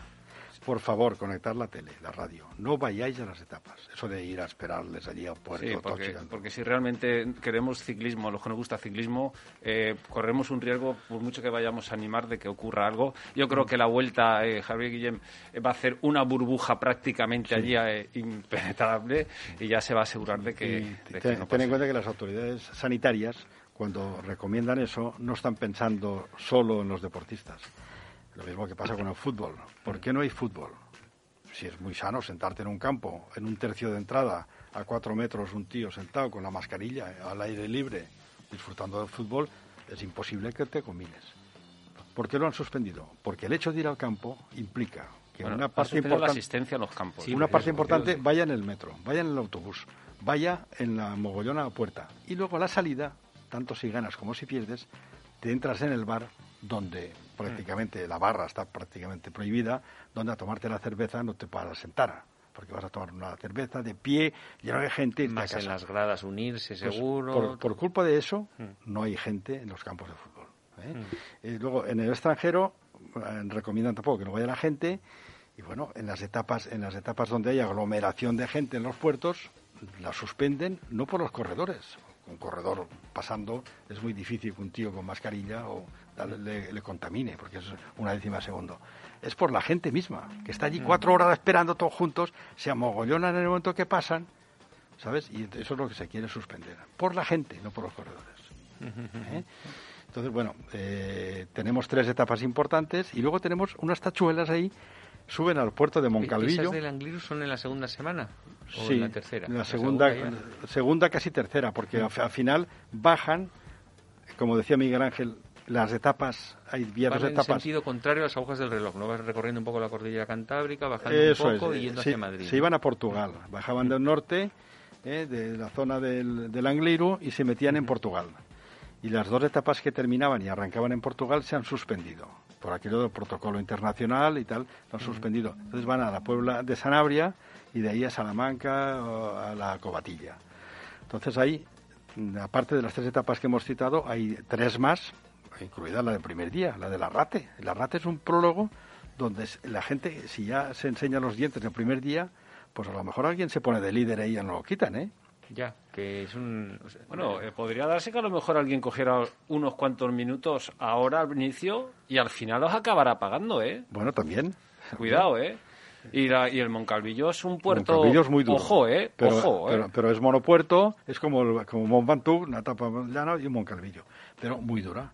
Por favor, conectar la tele, la radio. No vayáis a las etapas. Eso de ir a esperarles allí a Puerto Sí, porque, porque si realmente queremos ciclismo, los que nos gusta ciclismo, eh, corremos un riesgo, por mucho que vayamos a animar, de que ocurra algo. Yo creo que la vuelta, eh, Javier Guillem, eh, va a hacer una burbuja prácticamente allí eh, impenetrable y ya se va a asegurar de que, Y de que ten, no ten pase. en cuenta que las autoridades sanitarias, cuando recomiendan eso, no están pensando solo en los deportistas. Lo mismo que pasa con el fútbol. ¿Por qué no hay fútbol? Si es muy sano sentarte en un campo, en un tercio de entrada, a cuatro metros, un tío sentado con la mascarilla, al aire libre, disfrutando del fútbol, es imposible que te combines. ¿Por qué lo han suspendido? Porque el hecho de ir al campo implica que Bueno, una parte suspendido la importante asistencia a los campos. Sí, una parte eso, importante vaya en el metro, vaya en el autobús, vaya en la mogollona puerta. Y luego a la salida, tanto si ganas como si pierdes, te entras en el bar donde prácticamente la barra está prácticamente prohibida, donde a tomarte la cerveza no te paras sentar, porque vas a tomar una cerveza de pie, lleno de gente, a en las gradas unirse, Pues, seguro. por, por culpa de eso, Mm. no hay gente en los campos de fútbol. ¿eh? Eh, luego, en el extranjero, eh, recomiendan tampoco que no vaya la gente. Y bueno, en las etapas, en las etapas donde hay aglomeración de gente en los puertos, la suspenden no por los corredores. Un corredor pasando es muy difícil que un tío con mascarilla o le, le contamine, porque es una décima de segundo. Es por la gente misma, que está allí cuatro horas esperando todos juntos, se amogollonan en el momento que pasan, ¿sabes? Y eso es lo que se quiere suspender. Por la gente, no por los corredores. ¿Eh? Entonces, bueno, eh, tenemos tres etapas importantes y luego tenemos unas tachuelas ahí, suben al puerto de Moncalvillo. ¿Esas del Angliru son en la segunda semana? ¿O Sí, en la tercera? la segunda, ya. segunda casi tercera, porque al, al final bajan como decía Miguel Ángel, las etapas, hay vía dos Van en etapas. sentido contrario a las agujas del reloj, ¿no? Vas recorriendo un poco la cordillera cantábrica, bajando Eso un poco es, y yendo se, hacia Madrid. se iban a Portugal, bajaban del norte, eh, de la zona del, del Angliru, y se metían en Portugal. Y las dos etapas que terminaban y arrancaban en Portugal se han suspendido. Por aquello del protocolo internacional y tal, lo han suspendido. Entonces van a la Puebla de Sanabria y de ahí a Salamanca o a la Cobatilla. Entonces ahí, aparte de las tres etapas que hemos citado, hay tres más, incluida la del primer día, la del Arrate. El Arrate es un prólogo donde la gente, si ya se enseña los dientes el primer día, pues a lo mejor alguien se pone de líder ahí y ya no lo quitan, ¿eh? Ya, que es un... o sea, Bueno, eh, podría darse que a lo mejor alguien cogiera unos cuantos minutos ahora al inicio y al final los acabará pagando, ¿eh? Bueno, también. Cuidado, ¿eh? Y, la, y el Moncalvillo es un puerto... Moncalvillo es muy duro. Ojo, ¿eh? Pero, Ojo, ¿eh? pero, pero es monopuerto, es como, el- como Mont Ventoux, una etapa llana y un Moncalvillo. Pero muy dura,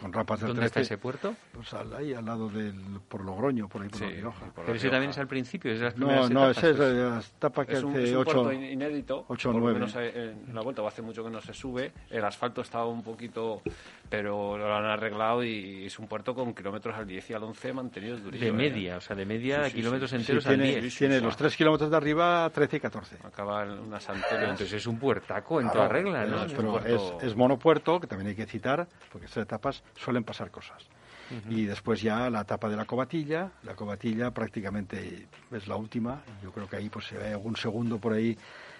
con rapas del ¿Dónde está 13. ese puerto? Pues al- ahí al lado del, por Logroño, por ahí por Sí, la Rioja. por la Pero ese también es al principio, es de las No, primeras no, etapas, ese es pues. la etapa que Es un, hace es un ocho, puerto in- inédito. ocho o por lo nueve. menos eh, en la vuelta o hace mucho que no se sube. El asfalto estaba un poquito, pero lo han arreglado y es un puerto con kilómetros al 10 y al 11 mantenidos durísimos. De media, o sea, de media Sí, sí, kilómetros sí. Sí, enteros al tiene, 10. tiene los tres kilómetros de arriba, 13 y 14. Acaba en unas Pero antenas. entonces es un puertaco en Claro, toda regla, ¿no? es- Es pero puerto- es, es monopuerto, que también hay que citar, porque estas etapas suelen pasar cosas. Y después ya la etapa de la cobatilla. La cobatilla prácticamente es la última. Yo creo que ahí, pues si hay algún segundo por ahí,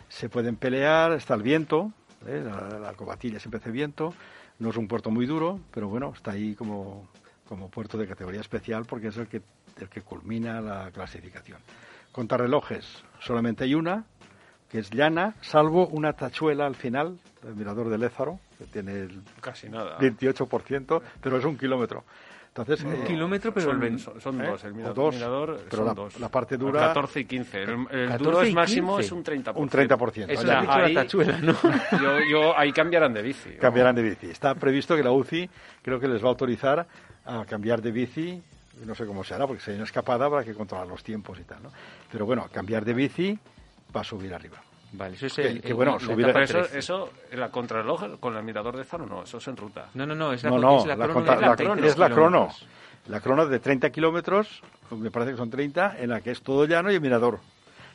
se pueden pelear. Está el viento, ¿eh? la, la cobatilla siempre hace viento. No es un puerto muy duro, pero bueno, está ahí como, como puerto de categoría especial porque es el que, el que culmina la clasificación. Contrarrelojes, solamente hay una, que es llana, salvo una tachuela al final, el mirador de Lézaro, que tiene el Casi nada. 28%, pero es un kilómetro. Entonces, Un eh, kilómetro, pero son, el son- son ¿eh? dos. El mirador, dos, mirador pero son la- dos. la parte dura- 14 y 15. El, el 14 duro es máximo 15. es un 30%. un 30%. Eso has dicho la ahí- tachuela, ¿no? Yo, yo, ahí cambiarán de bici. cambiarán de bici. Está previsto que la UCI creo que les va a autorizar a cambiar de bici, no sé cómo se hará, porque si hay una escapada habrá que controlar los tiempos y tal, ¿no? Pero bueno, cambiar de bici va a subir arriba. Vale, eso es Que- el... que el- bueno, subir etapa Pero eso, 13. eso, la contrarreloj con el mirador de Zaro, no, eso es en ruta. No, no, no, es la, No, es no, la la crono contra- la- 33 es la crono. La crono de 30 kilómetros, me parece que son 30, en la que es todo llano y el mirador,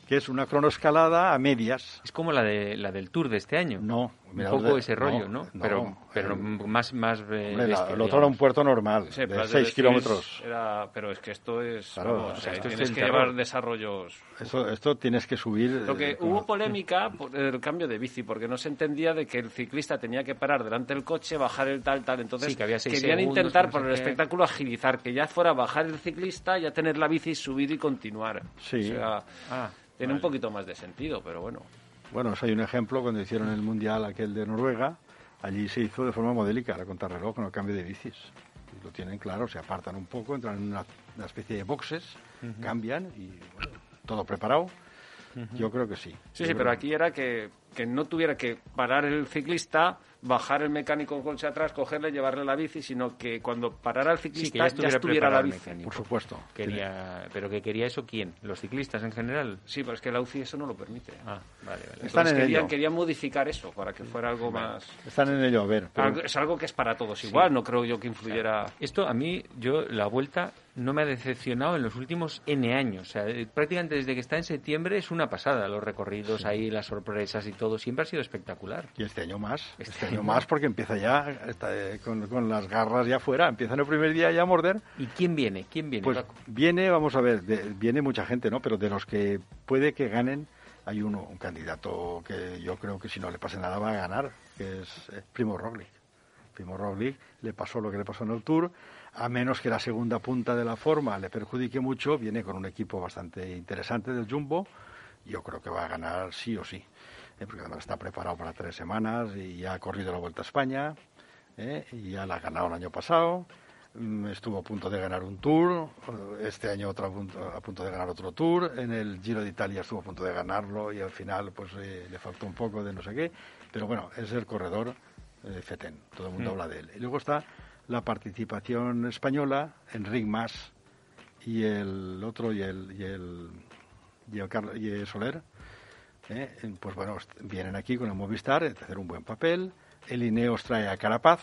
que es una crono escalada a medias. Es como la de la del Tour de este año. No, un poco de- ese rollo, ¿no? no, pero pero el- más más Hombre, la- bestia, el otro era un puerto normal, Sí, de Plas 6 Esquís kilómetros. Era, pero es que esto es. Claro, vamos, o sea, esto es tienes en que llevar desarrollos. Esto, esto tienes que subir. Lo que eh, hubo polémica por el cambio de bici, porque no se entendía de que el ciclista tenía que parar delante del coche, bajar el tal, tal. Entonces Sí, que había seis querían segundos, intentar no sé por el qué. espectáculo agilizar, que ya fuera bajar el ciclista, ya tener la bici, subir y continuar. Sí. O sea, Ah, tiene un poquito más de sentido, pero bueno. Bueno, hay un ejemplo cuando hicieron el mundial aquel de Noruega. Allí se hizo de forma modélica la contrarreloj con el cambio de bicis. Lo tienen claro, se apartan un poco, entran en una, una especie de boxes, cambian y bueno, todo preparado. Yo creo que sí. Sí, Yo sí, pero que- aquí era que, que no tuviera que parar el ciclista, bajar el mecánico con coche atrás, cogerle, llevarle la bici, sino que cuando parara el sí, que ciclista ya ya estuviera, estuviera, la el bici. mecánico. Por supuesto. Quería, pero que quería eso quién? Los ciclistas en general. Sí, pero es que la UCI eso no lo permite. Ah, vale, vale. Están Entonces en querían, ello. querían modificar eso para que fuera algo más... Están en ello, a ver. pero- es algo que es para todos igual, no creo yo que influyera... Esto a mí, yo, la vuelta no me ha decepcionado en los últimos N años. O sea, eh, prácticamente desde que está en septiembre es una pasada. Los recorridos ahí, las sorpresas y todo, siempre ha sido espectacular. Y este año más, este, Este año año más porque empieza ya está, eh, con, con las garras ya fuera, empiezan el primer día ya a morder. ¿Y quién viene? ¿Quién viene? Pues Paco? viene, vamos a ver, de- viene mucha gente, ¿no? Pero de los que puede que ganen, hay uno, un candidato que yo creo que si no le pase nada va a ganar, que es eh, Primo Roglic. Primo Roglic le pasó lo que le pasó en el Tour, a menos que la segunda punta de la forma le perjudique mucho, viene con un equipo bastante interesante del Jumbo, yo creo que va a ganar sí o sí, porque además está preparado para tres semanas y ya ha corrido la Vuelta a España, eh, y ya la ha ganado el año pasado, Mm, estuvo a punto de ganar un Tour, este año otro a punto, a punto de ganar otro Tour, en el Giro de Italia estuvo a punto de ganarlo y al final pues eh, le faltó un poco de no sé qué, pero bueno, es el corredor eh, Feten, todo el mundo habla de él. Y luego está la participación española, Enric Mas y el otro y el, y el, y el, Carl- y el Soler, eh, pues bueno, vienen aquí con el Movistar a hacer un buen papel, el Ineos trae a Carapaz,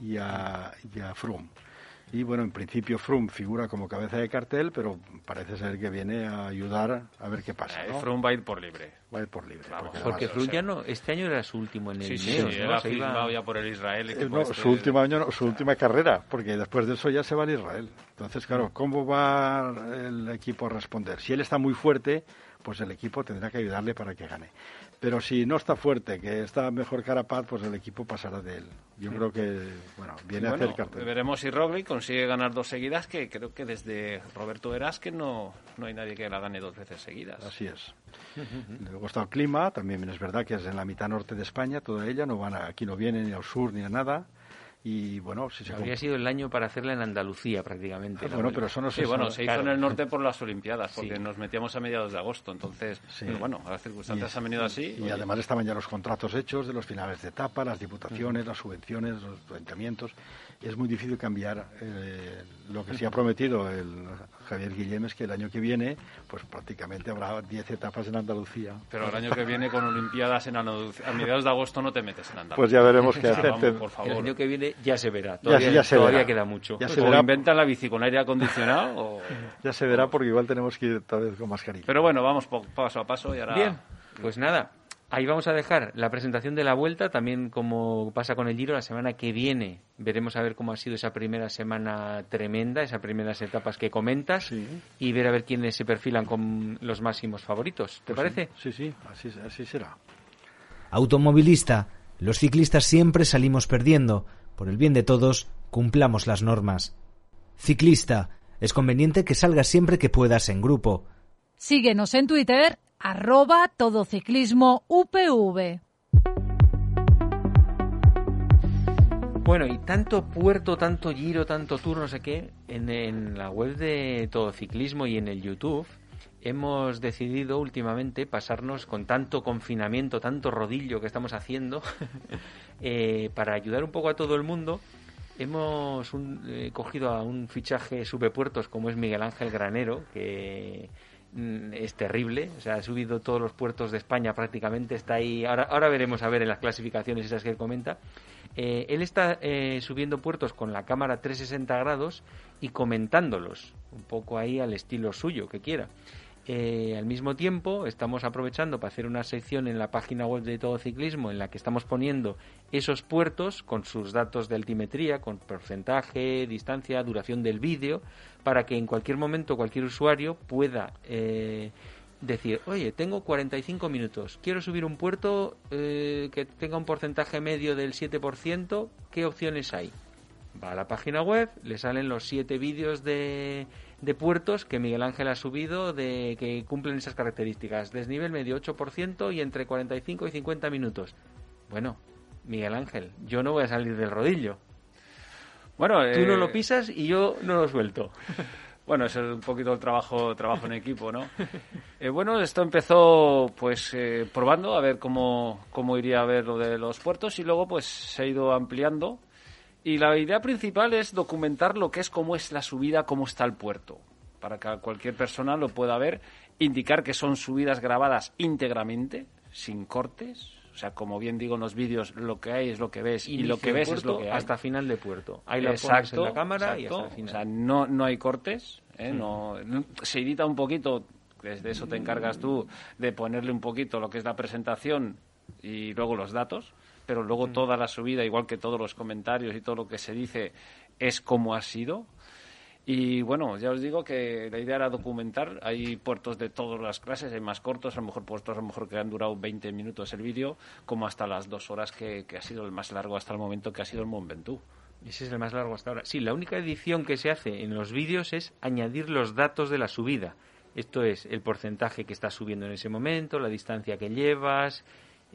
y a, y a Froome. Y bueno, en principio Froome figura como cabeza de cartel, pero parece ser que viene a ayudar a ver qué pasa. Eh, ¿no? Froome va a ir por libre. Va a ir por libre. Vamos, Porque además, Froome ya no, este año era su último en el Sí, sí, Ineos, sí, ¿no? él ha Se iba- firmado ya por el Israel. Eh, no, este su último año, no, su última carrera, porque después de eso ya se va al Israel. Entonces, claro, ¿cómo va el equipo a responder? Si él está muy fuerte, pues el equipo tendrá que ayudarle para que gane. Pero si no está fuerte, que está mejor Carapaz, pues el equipo pasará de él. Yo creo que, bueno, viene a Bueno, hacer cartel. veremos si Roglic consigue ganar dos seguidas, que creo que desde Roberto Verás que no, no hay nadie que la gane dos veces seguidas. Así es. Luego está el clima, también es verdad que es en la mitad norte de España, toda ella, no van a- aquí no viene ni al sur ni a nada. Y bueno, si se Habría sido el año para hacerla en Andalucía prácticamente. Ah, bueno, pero eso no Sí, se bueno, se hizo Claro. en el norte por las Olimpiadas, porque Sí. nos metíamos a mediados de agosto, entonces, Sí. pero bueno, las circunstancias Y- han venido así. Y además estaban ya los contratos hechos de los finales de etapa, las diputaciones, las subvenciones, los ayuntamientos. Es muy difícil cambiar. eh, lo que sí ha prometido el Javier Guillem es que el año que viene, pues prácticamente habrá 10 etapas en Andalucía. Pero el año que viene con Olimpiadas en Andalucía, a mediados de agosto no te metes en Andalucía. Pues ya veremos qué hacer. vamos, por El favor. año que viene ya se verá. Ya- Todavía, ya se todavía verá. queda mucho. Ya se o verá. inventan la bici con aire acondicionado o... Ya se verá porque igual tenemos que ir otra vez con mascarilla. Pero bueno, vamos po- paso a paso y ahora... Bien, pues nada, ahí vamos a dejar la presentación de la vuelta, también como pasa con el Giro, la semana que viene veremos a ver cómo ha sido esa primera semana tremenda, esas primeras etapas que comentas, Sí. y ver a ver quiénes se perfilan con los máximos favoritos. ¿Te Pues parece? Sí, sí, así, así será. Automovilista, los ciclistas siempre salimos perdiendo. Por el bien de todos, cumplamos las normas. Ciclista, es conveniente que salgas siempre que puedas en grupo. Síguenos en Twitter, arroba todociclismo UPV. Bueno, y tanto puerto, tanto giro, tanto tour, no sé qué, en, la web de Todo Ciclismo y en el YouTube hemos decidido últimamente pasarnos con tanto confinamiento, tanto rodillo que estamos haciendo, eh, para ayudar un poco a todo el mundo. Hemos eh, cogido a un fichaje subepuertos como es Miguel Ángel Granero, que es terrible, o sea, ha subido todos los puertos de España prácticamente, está ahí, ahora, ahora veremos a ver en las clasificaciones esas que él comenta. Eh, él está eh, subiendo puertos con la cámara 360 grados y comentándolos, un poco ahí al estilo suyo, que quiera. Eh, al mismo tiempo, estamos aprovechando para hacer una sección en la página web de Todo Ciclismo en la que estamos poniendo esos puertos con sus datos de altimetría, con porcentaje, distancia, duración del vídeo, para que en cualquier momento cualquier usuario pueda eh, decir, oye, tengo 45 minutos, quiero subir un puerto eh, que tenga un porcentaje medio del 7%, ¿qué opciones hay? Va a la página web, le salen los siete vídeos de, de puertos que Miguel Ángel ha subido de que cumplen esas características. Desnivel medio 8% y entre 45 y 50 minutos. Bueno, Miguel Ángel, yo no voy a salir del rodillo. Bueno, Tú no eh, lo pisas y yo no lo suelto. Bueno, eso es un poquito el trabajo, trabajo en equipo, ¿no? Eh, bueno, esto empezó pues eh, probando a ver cómo, cómo iría a ver lo de los puertos y luego pues se ha ido ampliando. Y la idea principal es documentar lo que es cómo es la subida, cómo está el puerto, para que cualquier persona lo pueda ver, indicar que son subidas grabadas íntegramente, sin cortes. O sea, como bien digo en los vídeos, lo que hay es lo que ves y lo que ves es lo que hay. hasta final de puerto. Ahí la pones en la cámara y exacto. hasta el final. O sea, no, no hay cortes, ¿eh? no- se edita un poquito, desde eso te encargas tú, de ponerle un poquito lo que es la presentación y luego los datos, pero luego toda la subida, igual que todos los comentarios y todo lo que se dice, es como ha sido. Y bueno, ya os digo que la idea era documentar. Hay puertos de todas las clases, hay más cortos, a lo mejor puertos a lo mejor que han durado 20 minutos el vídeo, como hasta las dos horas que, que ha sido el más largo hasta el momento, que ha sido el Mont Ventoux. Ese es el más largo hasta ahora. Sí, la única edición que se hace en los vídeos es añadir los datos de la subida. Esto es el porcentaje que estás subiendo en ese momento, la distancia que llevas,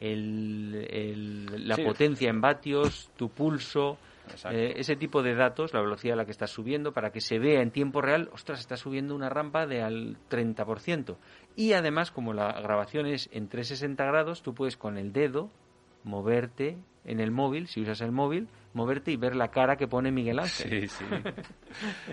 el- el- la Sí. potencia en vatios, tu pulso, eh, ese tipo de datos, la velocidad a la que estás subiendo, para que se vea en tiempo real, ostras, estás subiendo una rampa de al 30%. Y además, como la grabación es en 360 grados, tú puedes con el dedo moverte en el móvil, si usas el móvil, moverte y ver la cara que pone Miguel Ángel. Sí, sí.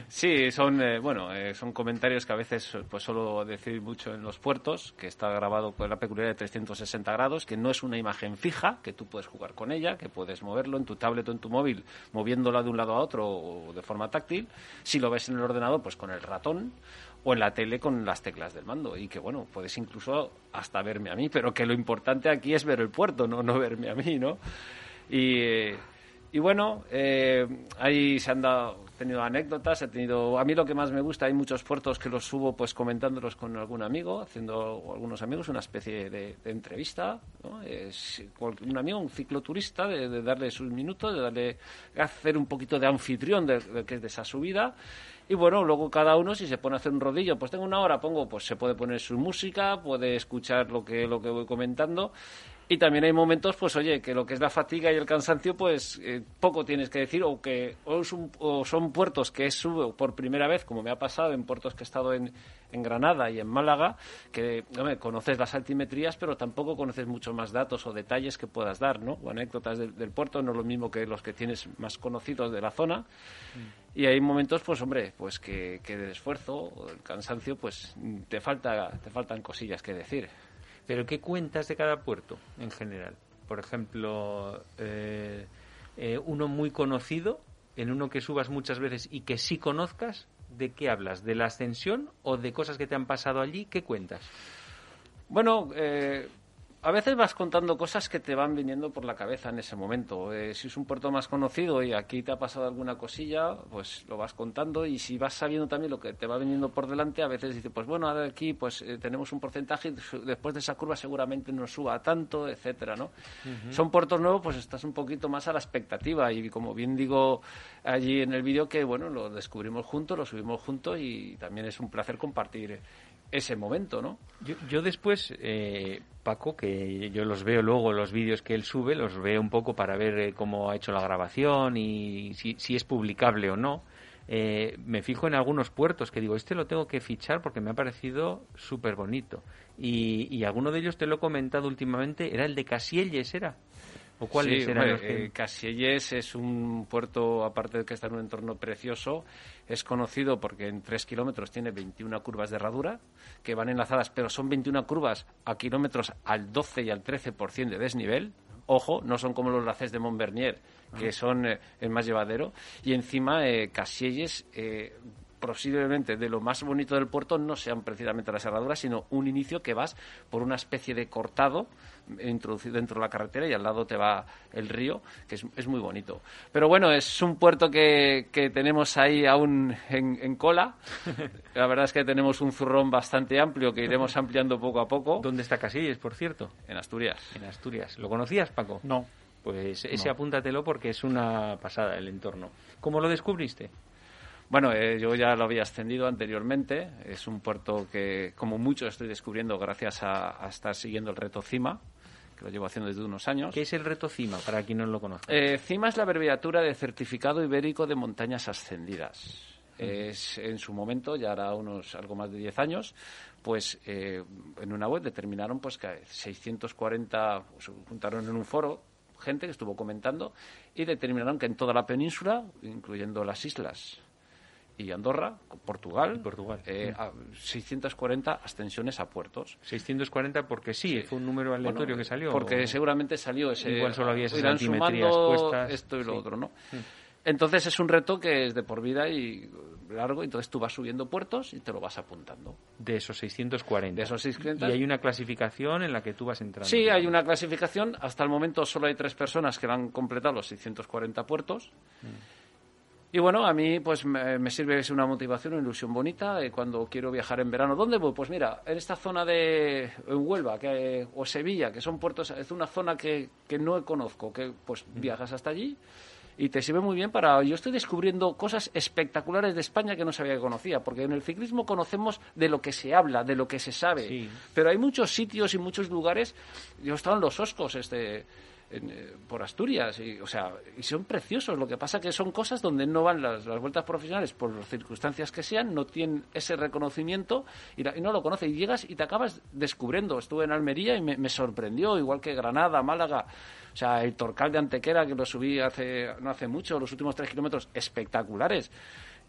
Sí, son, eh, bueno, eh, son comentarios que a veces pues solo decir mucho en los puertos, que está grabado con la peculiaridad de 360 grados, que no es una imagen fija, que tú puedes jugar con ella, que puedes moverlo en tu tablet o en tu móvil, moviéndola de un lado a otro o de forma táctil. Si lo ves en el ordenador, pues con el ratón o en la tele con las teclas del mando y que bueno puedes incluso hasta verme a mí pero que lo importante aquí es ver el puerto no no verme a mí no y eh, y bueno, eh, ahí se han dado, tenido anécdotas, he tenido, a mí lo que más me gusta, hay muchos puertos que los subo pues comentándolos con algún amigo, haciendo algunos amigos una especie de, entrevista, ¿no? un amigo, un cicloturista, de, de darle sus minutos, de darle, hacer un poquito de anfitrión de, de, que es de esa subida y bueno, luego cada uno si se pone a hacer un rodillo, pues tengo una hora, pongo, pues se puede poner su música, puede escuchar lo que, lo que voy comentando y también hay momentos, pues oye, que lo que es la fatiga y el cansancio, pues eh, poco tienes que decir, o que o, son puertos que subo por primera vez, como me ha pasado en puertos que he estado en, en Granada y en Málaga, que hombre, conoces las altimetrías, pero tampoco conoces muchos más datos o detalles que puedas dar, ¿no? O anécdotas del, puerto, no es lo mismo que los que tienes más conocidos de la zona. Mm. Y hay momentos, pues hombre, pues que, que del esfuerzo o el cansancio, pues te, falta, te faltan cosillas que decir. Pero ¿qué cuentas de cada puerto en general? Por ejemplo, eh, eh, uno muy conocido, en uno que subas muchas veces y que sí conozcas, ¿de qué hablas? ¿De la ascensión o de cosas que te han pasado allí? ¿Qué cuentas? Bueno, eh, a veces vas contando cosas que te van viniendo por la cabeza en ese momento. Eh, si es un puerto más conocido y aquí te ha pasado alguna cosilla, pues lo vas contando y si vas sabiendo también lo que te va viniendo por delante, a veces dices, pues bueno, aquí pues eh, tenemos un porcentaje, después de esa curva seguramente no suba tanto, etcétera, ¿no? Son puertos nuevos, pues estás un poquito más a la expectativa y como bien digo allí en el vídeo que bueno, lo descubrimos juntos, lo subimos juntos y también es un placer compartir ese momento, ¿no? Yo, después, eh, Paco, que yo los veo luego, los vídeos que él sube, los veo un poco para ver eh, cómo ha hecho la grabación y si, es publicable o no. Eh, me fijo en algunos puertos que digo, este lo tengo que fichar porque me ha parecido súper bonito. Y, y alguno de ellos te lo he comentado últimamente, era el de Casielles, ¿era? ¿O cuáles sí, eran eh, Casielles es un puerto, aparte de que está en un entorno precioso, es conocido porque en tres kilómetros tiene 21 curvas de herradura que van enlazadas, pero son 21 curvas a kilómetros al 12 y al 13% de desnivel. Ojo, no son como los laces de Montbernier, que ah. son eh, el más llevadero. Y encima, eh, Casielles eh, posiblemente de lo más bonito del puerto no sean precisamente las herraduras, sino un inicio que vas por una especie de cortado introducido dentro de la carretera y al lado te va el río, que es, muy bonito. Pero bueno, es un puerto que, que tenemos ahí aún en, cola. La verdad es que tenemos un zurrón bastante amplio que iremos ampliando poco a poco. ¿Dónde está Casillas, por cierto? En Asturias. En Asturias. ¿Lo conocías, Paco? No. Pues ese apúntatelo porque es una pasada el entorno. ¿Cómo lo descubriste? Bueno, eh, yo ya lo había ascendido anteriormente. Es un puerto que, como mucho, estoy descubriendo gracias a, estar siguiendo el reto CIMA, que lo llevo haciendo desde unos años. ¿Qué es el reto CIMA, para quien no lo conozca? Eh, CIMA es la abreviatura de Certificado Ibérico de Montañas Ascendidas. Es, en su momento, ya hará unos algo más de 10 años, pues eh, en una web determinaron pues que 640 se juntaron en un foro gente que estuvo comentando y determinaron que en toda la península, incluyendo las islas y Andorra, Portugal, Portugal. Eh, 640 ascensiones a puertos. 640 porque sí, fue un número aleatorio que salió. Porque seguramente salió ese. Igual solo había esas altimetrías puestas. Esto y lo otro, ¿no? Entonces es un reto que es de por vida y largo, entonces tú vas subiendo puertos y te lo vas apuntando. De esos 640. De esos 640. Y hay una clasificación en la que tú vas entrando. Sí, hay una clasificación. Hasta el momento solo hay tres personas que han completado los 640 puertos. Mm. Y bueno, a mí pues me, sirve es una motivación, una ilusión bonita eh, cuando quiero viajar en verano. ¿Dónde voy? Pues mira, en esta zona de en Huelva que, o Sevilla, que son puertos, es una zona que, que no conozco, que pues viajas hasta allí y te sirve muy bien para... Yo estoy descubriendo cosas espectaculares de España que no sabía que conocía, porque en el ciclismo conocemos de lo que se habla, de lo que se sabe, pero hay muchos sitios y muchos lugares, yo he estado en los Oscos este eh, por Asturias. Y, o sea, y son preciosos. Lo que pasa que son cosas donde no van las, las vueltas profesionales por las circunstancias que sean, no tienen ese reconocimiento y, la- y no lo conoces. Y llegas y te acabas descubriendo. Estuve en Almería y me, me sorprendió, igual que Granada, Málaga. O sea, el Torcal de Antequera, que lo subí hace, no hace mucho, los últimos tres kilómetros espectaculares.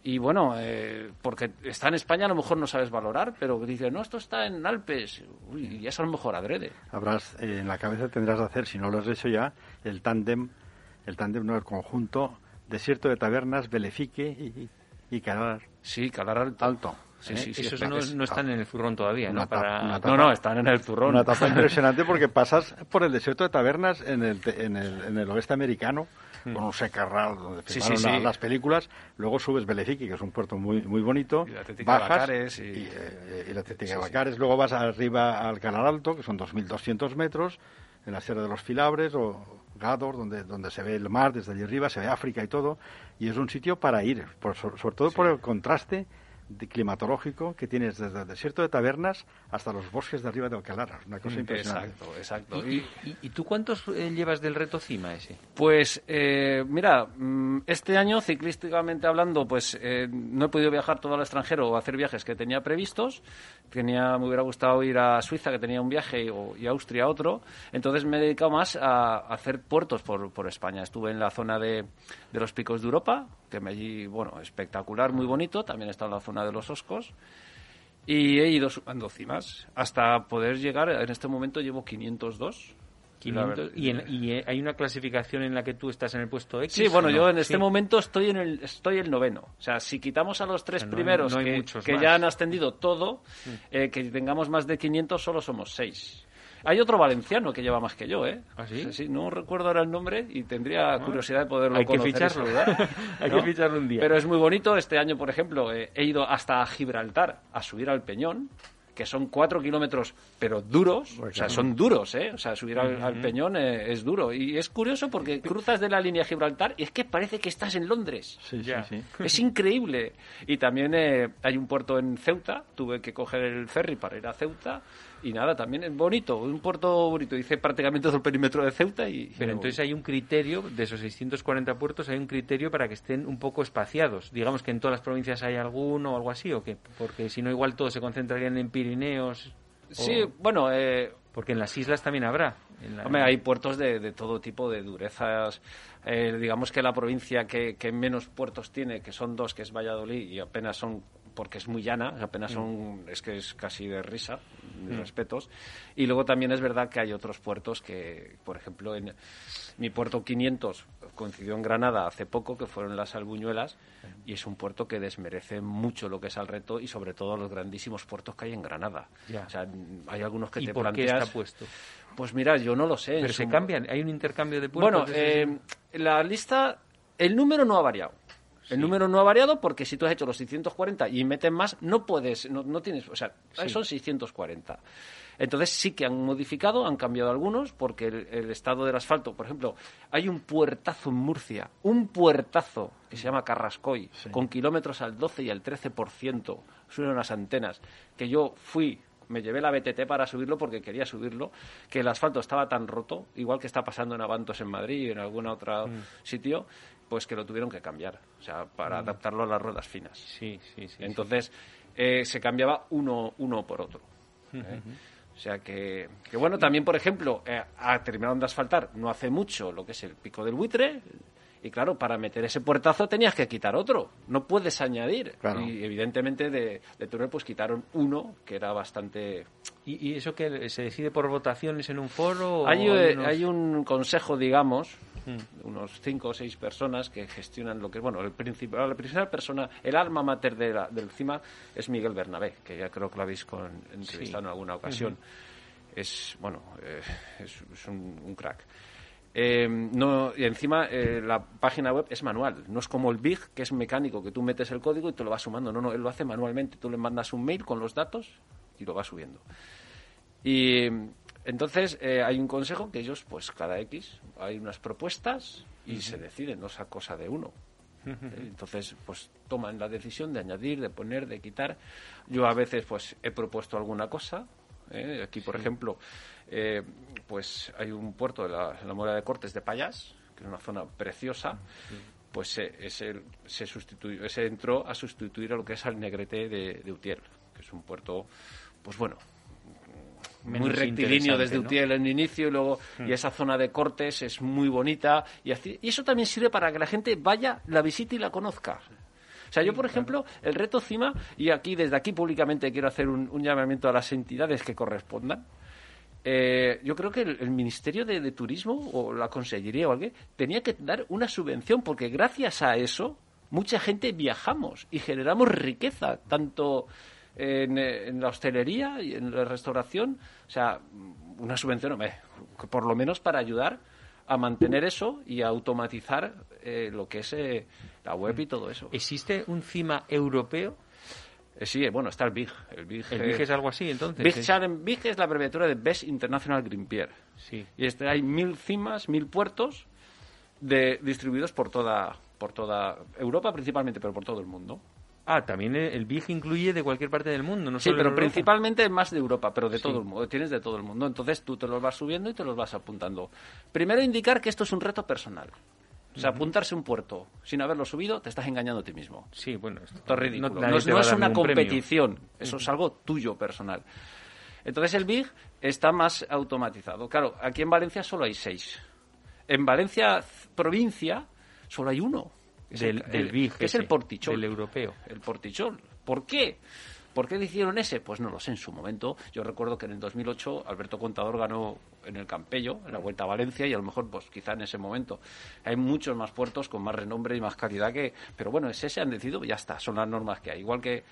Y bueno, eh, porque está en España a lo mejor no sabes valorar, pero dices, no, esto está en Alpes. Uy, y eso a lo mejor adrede. Habrás, eh, en la cabeza tendrás de hacer, si no lo has hecho ya, el tándem, el tándem, no, el conjunto, desierto de tabernas, Belefique y, y Calar Sí, calar alto. Alto. Sí, ¿eh? sí, sí. Esos es- no, es- no están en el zurrón todavía, ¿no? Para... No, no, están en el zurrón. Una etapa impresionante porque pasas por el desierto de tabernas en el, te- en el, en el oeste americano, con un secarral donde. Sí, filmaron sí, la- sí. las películas. Luego subes Belefique, que es un puerto muy muy bonito. Y la Atlética de bajas Bacares y- y, eh, y la de. Bacares. Luego vas arriba al Canal Alto, que son 2.200 metros, en la Sierra de los Filabres o Gador, donde, donde se ve el mar desde allí arriba, se ve África y todo. Y es un sitio para ir, por- sobre, todo por el contraste climatológico que tienes desde el desierto de Tabernas hasta los bosques de arriba de Alcalar. Una cosa impresionante. Exacto, exacto. ¿Y, y, y tú cuántos eh, llevas del reto cima ese? Pues eh, mira, mm, este año ciclísticamente hablando, pues eh, no he podido viajar todo al extranjero o hacer viajes que tenía previstos. Tenía, me hubiera gustado ir a Suiza, que tenía un viaje, y, o- y a Austria otro. Entonces me he dedicado más a, a hacer puertos por, por España. Estuve en la zona de, de los picos de Europa, que me allí, bueno, espectacular, muy bonito. También estado en la zona de los Oscos. Y he ido subiendo cimas hasta poder llegar, en este momento llevo 502. La 500, verdad- y, en- y, eh, hay una clasificación en la que tú estás en el puesto X. Sí, bueno, yo en este Sí. momento estoy en el estoy el noveno. O sea, si quitamos a los tres O sea, no hay- primeros no que, ya han ascendido todo, eh, que tengamos más de 500, solo somos seis. Hay otro valenciano que lleva más que yo, ¿eh? ¿Ah, sí? no recuerdo ahora el nombre y tendría curiosidad de poderlo Hay que conocer ficharlo. Hay ¿no? que ficharlo un día. Pero es muy bonito. Este año, por ejemplo, eh, he ido hasta Gibraltar a subir al Peñón, que son cuatro kilómetros, pero duros. O sea, son duros, ¿eh? O sea, subir al, al Peñón eh, es duro. Y es curioso porque cruzas de la línea Gibraltar y es que parece que estás en Londres. Sí, Ya. sí, sí. Es increíble. Y también eh, hay un puerto en Ceuta. Tuve que coger el ferry para ir a Ceuta. Y nada, también es bonito. Un puerto bonito. Hice prácticamente todo el perímetro de Ceuta y... Pero entonces hay un criterio, de esos 640 puertos, hay un criterio para que estén un poco espaciados. Digamos que en todas las provincias hay alguno o algo así, ¿o qué? Porque si no, igual todos se concentrarían en Pirineos. o- Sí, bueno... Eh, Porque en las islas también habrá. La- Hombre, hay puertos de, de todo tipo de durezas. Eh, digamos que la provincia que, que menos puertos tiene, que son dos, que es Valladolid, y apenas son, porque es muy llana, apenas son, es que es casi de risa, mis respetos. Y luego también es verdad que hay otros puertos que, por ejemplo, en mi puerto 500 coincidió en Granada hace poco, que fueron las Albuñuelas, y es un puerto que desmerece mucho lo que es al reto y sobre todo los grandísimos puertos que hay en Granada. Ya. O sea, hay algunos que ¿Y te por qué planteas... está puesto? Pues mira, yo no lo sé. Pero se cambian, hay un intercambio de puertos. bueno, eh, la lista, el número no ha variado. El número no ha variado porque si tú has hecho los 640 y meten más, no puedes, no, no tienes, o sea, son 640. Entonces sí que han modificado, han cambiado algunos, porque el, el estado del asfalto, por ejemplo, hay un puertazo en Murcia, un puertazo que se llama Carrascoy, con kilómetros al 12 y al 13%, suben unas antenas, que yo fui me llevé la BTT para subirlo porque quería subirlo, que el asfalto estaba tan roto, igual que está pasando en Avantos en Madrid y en algún otro Mm. sitio, pues que lo tuvieron que cambiar, o sea, para adaptarlo a las ruedas finas. Sí, sí, sí. Entonces, eh, se cambiaba uno, uno por otro. ¿eh? O sea que, que bueno, también, por ejemplo, eh, terminaron de asfaltar no hace mucho lo que es el pico del buitre. Y claro, para meter ese puertazo tenías que quitar otro, no puedes añadir. Claro. Y evidentemente de, de túnel pues quitaron uno que era bastante... ¿Y, y eso que se decide por votaciones en un foro? o Hay, eh, unos- hay un consejo, digamos, Mm. unos cinco o seis personas que gestionan lo que es, bueno, el principal, la principal persona, el alma mater de la- del CIMA es Miguel Bernabé, que ya creo que lo habéis con, entrevistado en alguna ocasión. Es, bueno, eh, es, es un, un crack. Eh, no, y encima eh, la página web es manual, no es como el Big, que es mecánico, que tú metes el código y te lo vas sumando. No, no, él lo hace manualmente. Tú le mandas un mail con los datos y lo vas subiendo. Y entonces eh, hay un consejo que ellos, pues cada X, hay unas propuestas y se deciden, no es cosa de uno. Eh, Entonces, pues toman la decisión de añadir, de poner, de quitar. Yo a veces, pues he propuesto alguna cosa. Aquí, por ejemplo, eh, pues hay un puerto de la, la Mora de Cortes de Payas, que es una zona preciosa, pues eh, ese, se sustituyó, ese entró a sustituir a lo que es al Negrete de, de Utiel, que es un puerto, pues bueno, muy rectilíneo desde ¿no? Utiel en inicio y luego y esa zona de cortes es muy bonita y, así- y eso también sirve para que la gente vaya, la visite y la conozca. O sea, yo, por ejemplo, el reto CIMA, y aquí desde aquí públicamente quiero hacer un, un llamamiento a las entidades que correspondan, eh, yo creo que el, Ministerio de, Turismo o la Consellería o alguien tenía que dar una subvención porque gracias a eso mucha gente viajamos y generamos riqueza, tanto en, en la hostelería y en la restauración. O sea, una subvención, hombre, por lo menos para ayudar a mantener eso y a automatizar eh, lo que es eh, la web y todo eso. ¿Existe un CIMA europeo? Eh, sí, eh, bueno, está el BIG. El BIG, ¿El eh, BIG es algo así, entonces? Big Challenge- Big es la abreviatura de Best International Green Pier. Sí. Y este, hay mil cimas, mil puertos de, distribuidos por toda, por toda Europa principalmente, pero por todo el mundo. Ah, también el BIG incluye de cualquier parte del mundo, no Sí, solo pero Europa. principalmente más de Europa, pero de Sí. todo el mundo. Tienes de todo el mundo. Entonces tú te los vas subiendo y te los vas apuntando. Primero indicar que esto es un reto personal. O sea, apuntarse un puerto sin haberlo subido, te estás engañando a ti mismo. Sí, bueno, esto, Esto es ridículo. No, no a es una premio. competición, eso es algo tuyo personal. Entonces el BIG está más automatizado. Claro, aquí en Valencia solo hay seis. En Valencia provincia solo hay uno. es Del, el- del el- BIG, que es el Portichol. Del europeo. El Portichol. ¿Por qué? ¿Por qué hicieron ese? Pues no lo sé en su momento. Yo recuerdo que en el 2008 Alberto Contador ganó en el Campello, en la Vuelta a Valencia, y a lo mejor, pues quizá en ese momento. Hay muchos más puertos con más renombre y más calidad que... Pero bueno, ese se han decidido, ya está, son las normas que hay. Igual que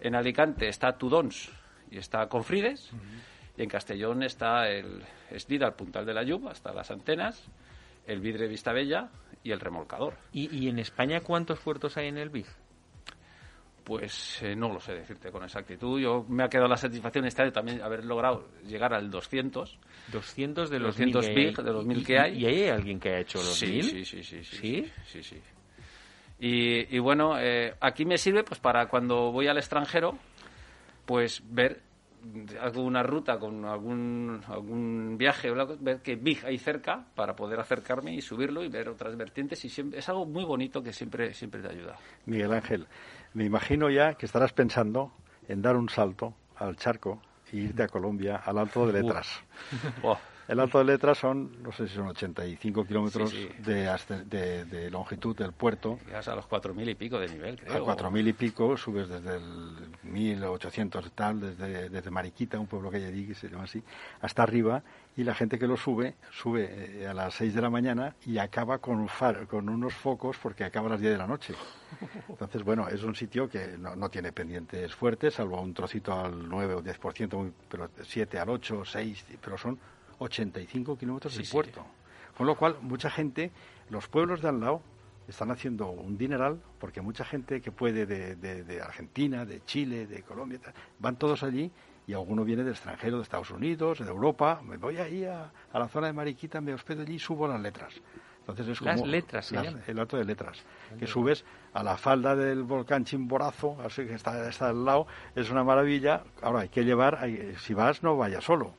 en Alicante está Tudons y está Confrides, y en Castellón está el Esdida, el Puntal de la Lluvia, hasta las antenas, el Vidre Vistabella y el remolcador. ¿Y, y en España cuántos puertos hay en el BIG? Pues eh, no lo sé decirte con exactitud. Yo me ha quedado la satisfacción este año también haber logrado llegar al 200. 200 de los 200 mil big, hay. de los mil ¿Y- que hay? ¿Y hay alguien que ha hecho los sí, mil? sí, sí, sí, sí, ¿Sí? sí, sí, sí. Y, y bueno, eh, aquí me sirve pues para cuando voy al extranjero, pues ver alguna ruta con algún algún viaje o algo, ver qué big hay cerca para poder acercarme y subirlo y ver otras vertientes y siempre es algo muy bonito que siempre siempre te ayuda. Miguel Ángel, me imagino ya que estarás pensando en dar un salto al charco e irte a Colombia, al Alto de Letras. El Alto de Letras son, no sé si son 85 kilómetros Sí, sí. De, de- de longitud del puerto. llegas a los cuatro mil y pico de nivel, creo. A 4.000 y pico, subes desde el 1.800 y tal, desde, desde Mariquita, un pueblo que hay allí que se llama así, hasta arriba, y la gente que lo sube, sube eh, a las 6 de la mañana y acaba con, un far- con unos focos porque acaba a las 10 de la noche. Entonces, bueno, es un sitio que no, no tiene pendientes fuertes, salvo un trocito al 9 o 10%, muy- pero 7 al 8, 6, pero son 85 kilómetros del sí. puerto. Con lo cual, mucha gente, los pueblos de al lado, están haciendo un dineral porque mucha gente que puede de, de- de Argentina, de Chile, de Colombia, van todos allí y alguno viene del extranjero, de Estados Unidos, de Europa. Me voy ahí a, a la zona de Mariquita, me hospedo allí y subo las letras. Entonces es Las como letras se las- el alto de letras, que subes a la falda del volcán Chimborazo, así que está, está al lado, es una maravilla. Ahora hay que llevar, hay- si vas no vayas solo,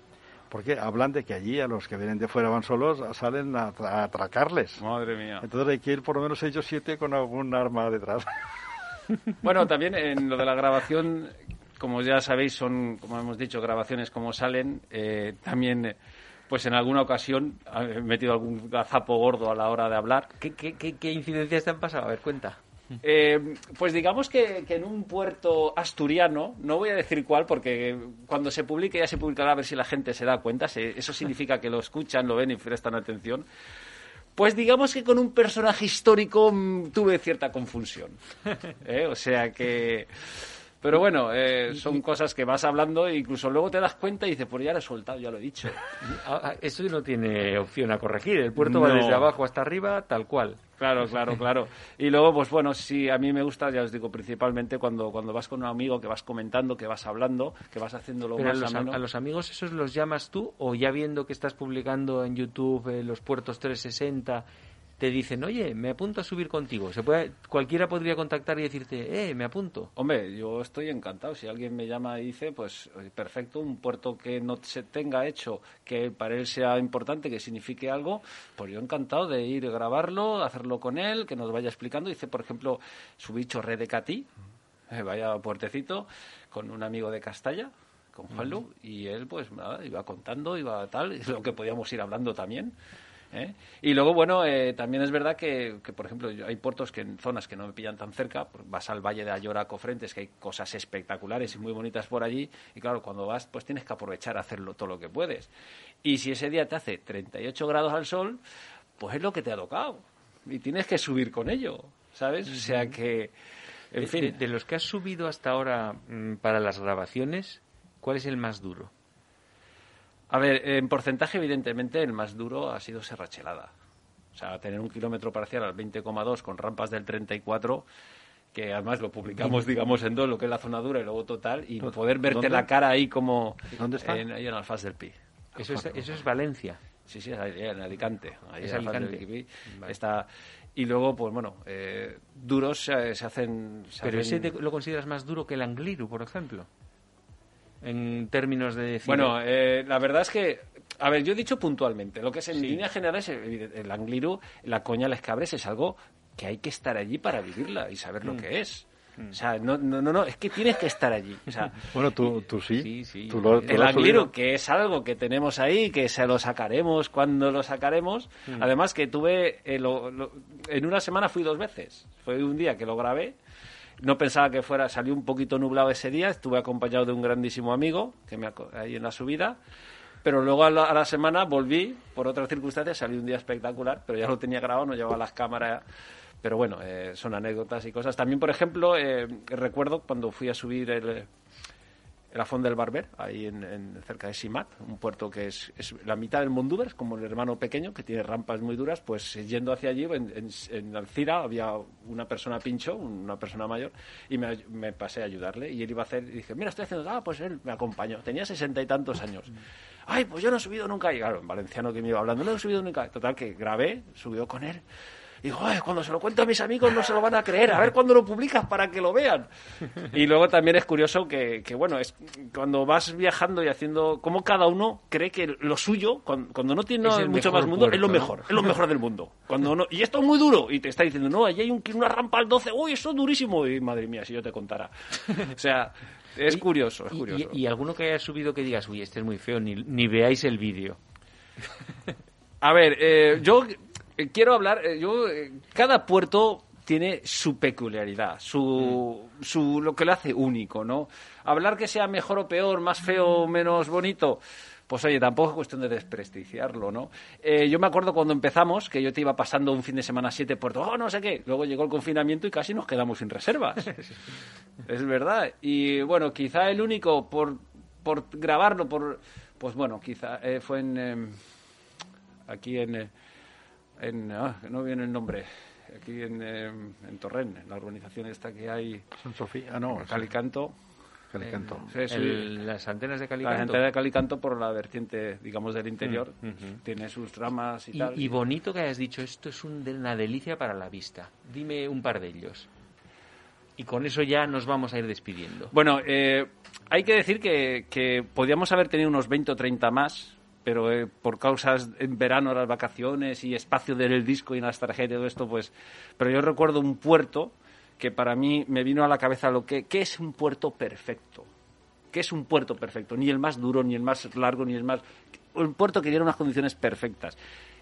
porque hablan de que allí a los que vienen de fuera van solos, salen a, a atracarles. Madre mía. Entonces hay que ir por lo menos seis o siete con algún arma detrás. Bueno, también en lo de la grabación, como ya sabéis, son, como hemos dicho, grabaciones como salen. eh, también, eh, pues en alguna ocasión he metido algún gazapo gordo a la hora de hablar. ¿Qué, qué, qué, qué incidencias te han pasado? A ver, cuenta. Eh, pues digamos que, que en un puerto asturiano, no voy a decir cuál, porque cuando se publique ya se publicará a ver si la gente se da cuenta. se- eso significa que lo escuchan, lo ven y prestan atención. Pues digamos que con un personaje histórico mm, tuve cierta confusión. ¿eh? O sea que... Pero bueno, eh, son cosas que vas hablando e incluso luego te das cuenta y dices, pues ya lo he soltado, ya lo he dicho. Eso no tiene opción a corregir. El puerto va desde abajo hasta arriba, tal cual. Claro, claro, claro. Y luego, pues bueno, sí, a mí me gusta, ya os digo, principalmente cuando, cuando vas con un amigo, que vas comentando, que vas hablando, que vas haciéndolo Pero a más los, ameno. a los amigos, ¿esos los llamas tú? ¿O ya viendo que estás publicando en YouTube eh, los puertos 360, te dicen, oye, me apunto a subir contigo. Se puede, cualquiera podría contactar y decirte, eh, me apunto. Hombre, yo estoy encantado. Si alguien me llama y dice, pues perfecto, un puerto que no se tenga hecho, que para él sea importante, que signifique algo, pues yo encantado de ir a grabarlo, hacerlo con él, que nos vaya explicando. Dice, por ejemplo, su bicho Red de Catí, eh, vaya puertecito, con un amigo de Castalla, con Juanlu, y él pues nada, iba contando, iba tal, lo que podíamos ir hablando también. ¿Eh? Y luego, bueno, eh, también es verdad que, que, por ejemplo, hay puertos que en zonas que no me pillan tan cerca, pues vas al Valle de Ayora, Cofrentes, que hay cosas espectaculares y muy bonitas por allí, y claro, cuando vas, pues tienes que aprovechar a hacerlo todo lo que puedes. Y si ese día te hace 38 grados al sol, pues es lo que te ha tocado, y tienes que subir con ello, ¿sabes? O sea que, en de, fin. de, de, los que has subido hasta ahora mmm, para las grabaciones, ¿cuál es el más duro? A ver, en porcentaje, evidentemente, el más duro ha sido Serrachelada. O sea, tener un kilómetro parcial al 20,2 con rampas del 34, que además lo publicamos, digamos, en dos, lo que es la zona dura y luego total, y poder verte ¿Dónde? la cara ahí como... ¿Dónde está? En, ahí en Alfaz del Pi. Eso es, eso es Valencia. Sí, sí, ahí en Alicante. Ahí es en Alfaz Alicante. del Pi. Vale. Está... Y luego, pues bueno, eh, duros se, se hacen... se Pero hacen- ese te- lo consideras más duro que el Angliru, por ejemplo. En términos de decir. Bueno, eh, la verdad es que, a ver, yo he dicho puntualmente, lo que es en Sí. líneas generales, el, el Angliru, la coña, las cabres es algo que hay que estar allí para vivirla y saber Mm. lo que es. O sea, no, no, no, no, es que tienes que estar allí. O sea, Bueno, tú, tú sí. Sí, sí. Tú lo, tú el Angliru, que es algo que tenemos ahí, que se lo sacaremos cuando lo sacaremos. Mm. Además que tuve, eh, lo- lo- en una semana fui dos veces. Fue un día que lo grabé. No pensaba que fuera, salió un poquito nublado ese día. Estuve acompañado de un grandísimo amigo que me ahí en la subida. Pero luego a la, la semana volví, por otras circunstancias, salió un día espectacular, pero ya lo tenía grabado, no llevaba las cámaras. Pero bueno, eh, son anécdotas y cosas. También, por ejemplo, eh, recuerdo cuando fui a subir el, la Font del Barber, ahí en, en- cerca de Simat, un puerto que es, es la mitad del Mondúber, es como el hermano pequeño, que tiene rampas muy duras, pues eh, yendo hacia allí, en, en, en Alcira había una persona pincho, una persona mayor, y me, pasé a ayudarle, y él iba a hacer, y dije, mira, estoy haciendo, ah, pues él me acompañó, tenía sesenta y tantos años. Ay, pues yo no he subido nunca, y claro, en valenciano que me iba hablando, no he subido nunca. Total, que grabé, subió con él, digo, "Ay, cuando se lo cuento a mis amigos no se lo van a creer, a ver cuándo lo publicas para que lo vean. Y luego también es curioso que, que, bueno, es cuando vas viajando y haciendo, como cada uno cree que lo suyo, cuando, cuando no tiene mucho más mundo, es lo mejor, es lo mejor del mundo. Cuando no, y esto es muy duro, y te está diciendo, no, allí hay un, una rampa al 12, uy, eso es durísimo, y madre mía, si yo te contara. O sea, es Y- curioso, es y- curioso. Y, y alguno que haya subido que digas, uy, este es muy feo, ni, ni veáis el vídeo. A ver, eh, yo eh, quiero hablar, eh, yo eh, cada puerto tiene su peculiaridad, su, su lo que lo hace único, ¿no? Hablar que sea mejor o peor, más feo o menos bonito, pues oye, tampoco es cuestión de desprestigiarlo, ¿no? Eh, yo me acuerdo cuando empezamos que yo te iba pasando un fin de semana siete puertos, oh, no sé qué, luego llegó el confinamiento y casi nos quedamos sin reservas. es verdad. Y bueno, quizá el único por, por grabarlo, por, pues bueno, quizá eh, fue en... em, aquí en, en ah, no viene el nombre aquí en, eh, en Torrent en la urbanización esta que hay San Sofía, ah, no, Calicanto Calicanto. Sí, sí. El- las antenas de la Calicanto. gente de Calicanto por la vertiente digamos del interior Mm, tiene sus ramas y, Y, tal y bonito que hayas dicho, esto es un- de una delicia para la vista. Dime un par de ellos. Y con eso ya nos vamos a ir despidiendo. Bueno, eh, hay que decir que, que podíamos haber tenido unos 20 o 30 más, pero eh, por causas en verano, las vacaciones y espacio del disco y en las tarjetas y todo esto, pues... Pero yo recuerdo un puerto que para mí me vino a la cabeza lo que... ¿Qué es un puerto perfecto? ¿Qué es un puerto perfecto? Ni el más duro, ni el más largo, ni el más... Un puerto que diera unas condiciones perfectas.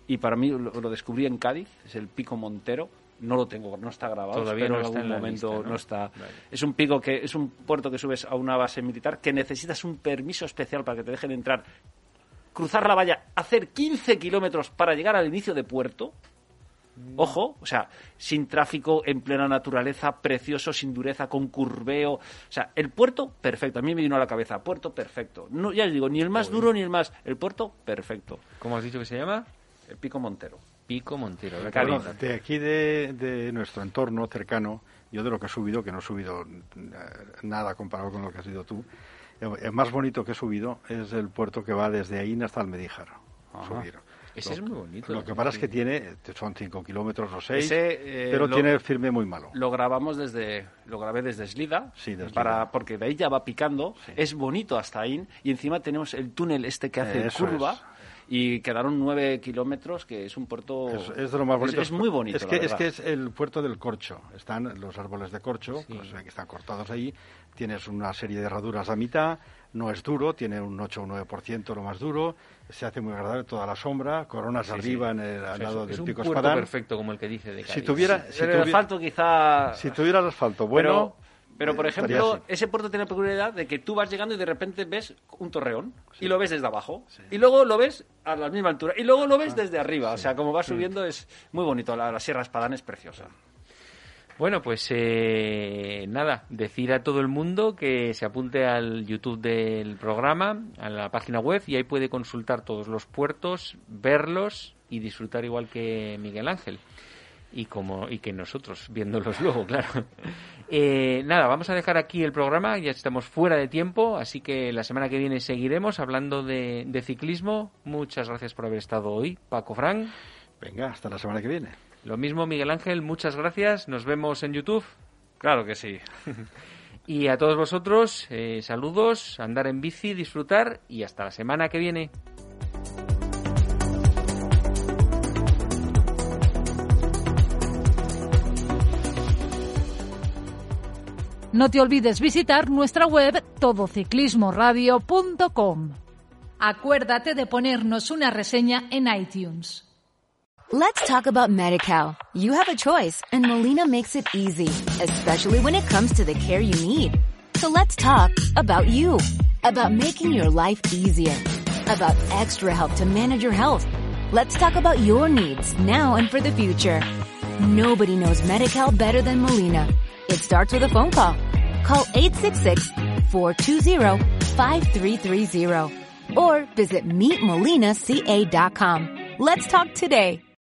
Y para mí lo, lo descubrí en Cádiz, es el Pico Montero. No lo tengo, no está grabado, Todavía espero no en está algún en momento lista, ¿no? no está. Vale. Es un pico que es un puerto que subes a una base militar que necesitas un permiso especial para que te dejen entrar, cruzar la valla, hacer 15 kilómetros para llegar al inicio de puerto. Ojo, o sea, sin tráfico, en plena naturaleza, precioso, sin dureza, con curveo. O sea, el puerto, perfecto. A mí me vino a la cabeza, puerto perfecto. No, ya les digo, ni el más duro ni el más. El puerto, perfecto. ¿Cómo has dicho que se llama? El pico Montero. Pico Montero. Cádiz. apuntar. De aquí de, de nuestro entorno cercano, yo de lo que he subido, que no he subido eh, nada comparado con lo que has sido tú, el, más bonito que he subido es el puerto que va desde Aín hasta Almedíjar. Subir. Ese es muy bonito. Lo que pasa es que tiene, son 5 kilómetros o 6, Ese, eh, pero lo- tiene el firme muy malo. Lo grabamos desde, lo grabé desde Slida, Sí, desde para, Slida. porque de ahí ya va picando, Sí. es bonito hasta ahí, y encima tenemos el túnel este que hace curva. Y quedaron nueve kilómetros, que es un puerto... Es, es de lo más bonito. Es, muy bonito, Es la que, es verdad. que es el puerto del corcho. Están los árboles de corcho, Sí. pues, que están cortados ahí. Tienes una serie de herraduras a mitad. No es duro, tiene un 8 o 9% lo más duro. Se hace muy agradable toda la sombra. Coronas Sí, sí. arriba en el, al Es- lado es del un pico puerto espadán. perfecto como el que dice de Si tuviera, si, el asfalto quizá... si tuviera el asfalto bueno, pero, pero, por eh, ejemplo, así. ese puerto tiene la peculiaridad de que tú vas llegando y de repente ves un torreón y lo ves desde abajo. Y luego lo ves a la misma altura. Y luego lo Ah, ves desde arriba. O sea, como va subiendo es muy bonito. La, la Sierra Espadán es preciosa. Bueno, pues eh, nada, decir a todo el mundo que se apunte al YouTube del programa, a la página web, y ahí puede consultar todos los puertos, verlos y disfrutar igual que Miguel Ángel. Y, como, y que nosotros, viéndolos luego, claro. Eh, nada, vamos a dejar aquí el programa, ya estamos fuera de tiempo, así que la semana que viene seguiremos hablando de, de ciclismo. Muchas gracias por haber estado hoy, Paco Frank. venga, hasta la semana que viene. Lo mismo, Miguel Ángel, muchas gracias. Nos vemos en YouTube. Claro que sí. Y a todos vosotros, eh, saludos, andar en bici, disfrutar y hasta la semana que viene. No te olvides visitar nuestra web todociclismoradio.com. Acuérdate de ponernos una reseña en iTunes. Let's talk about MediCal. You have a choice and Molina makes it easy, especially when it comes to the care you need. So let's talk about you, about making your life easier, about extra help to manage your health. Let's talk about your needs now and for the future. Nobody knows MediCal better than Molina. It starts with a phone call. Call 866-420-5330 or visit meetmolinaca.com. Let's talk today.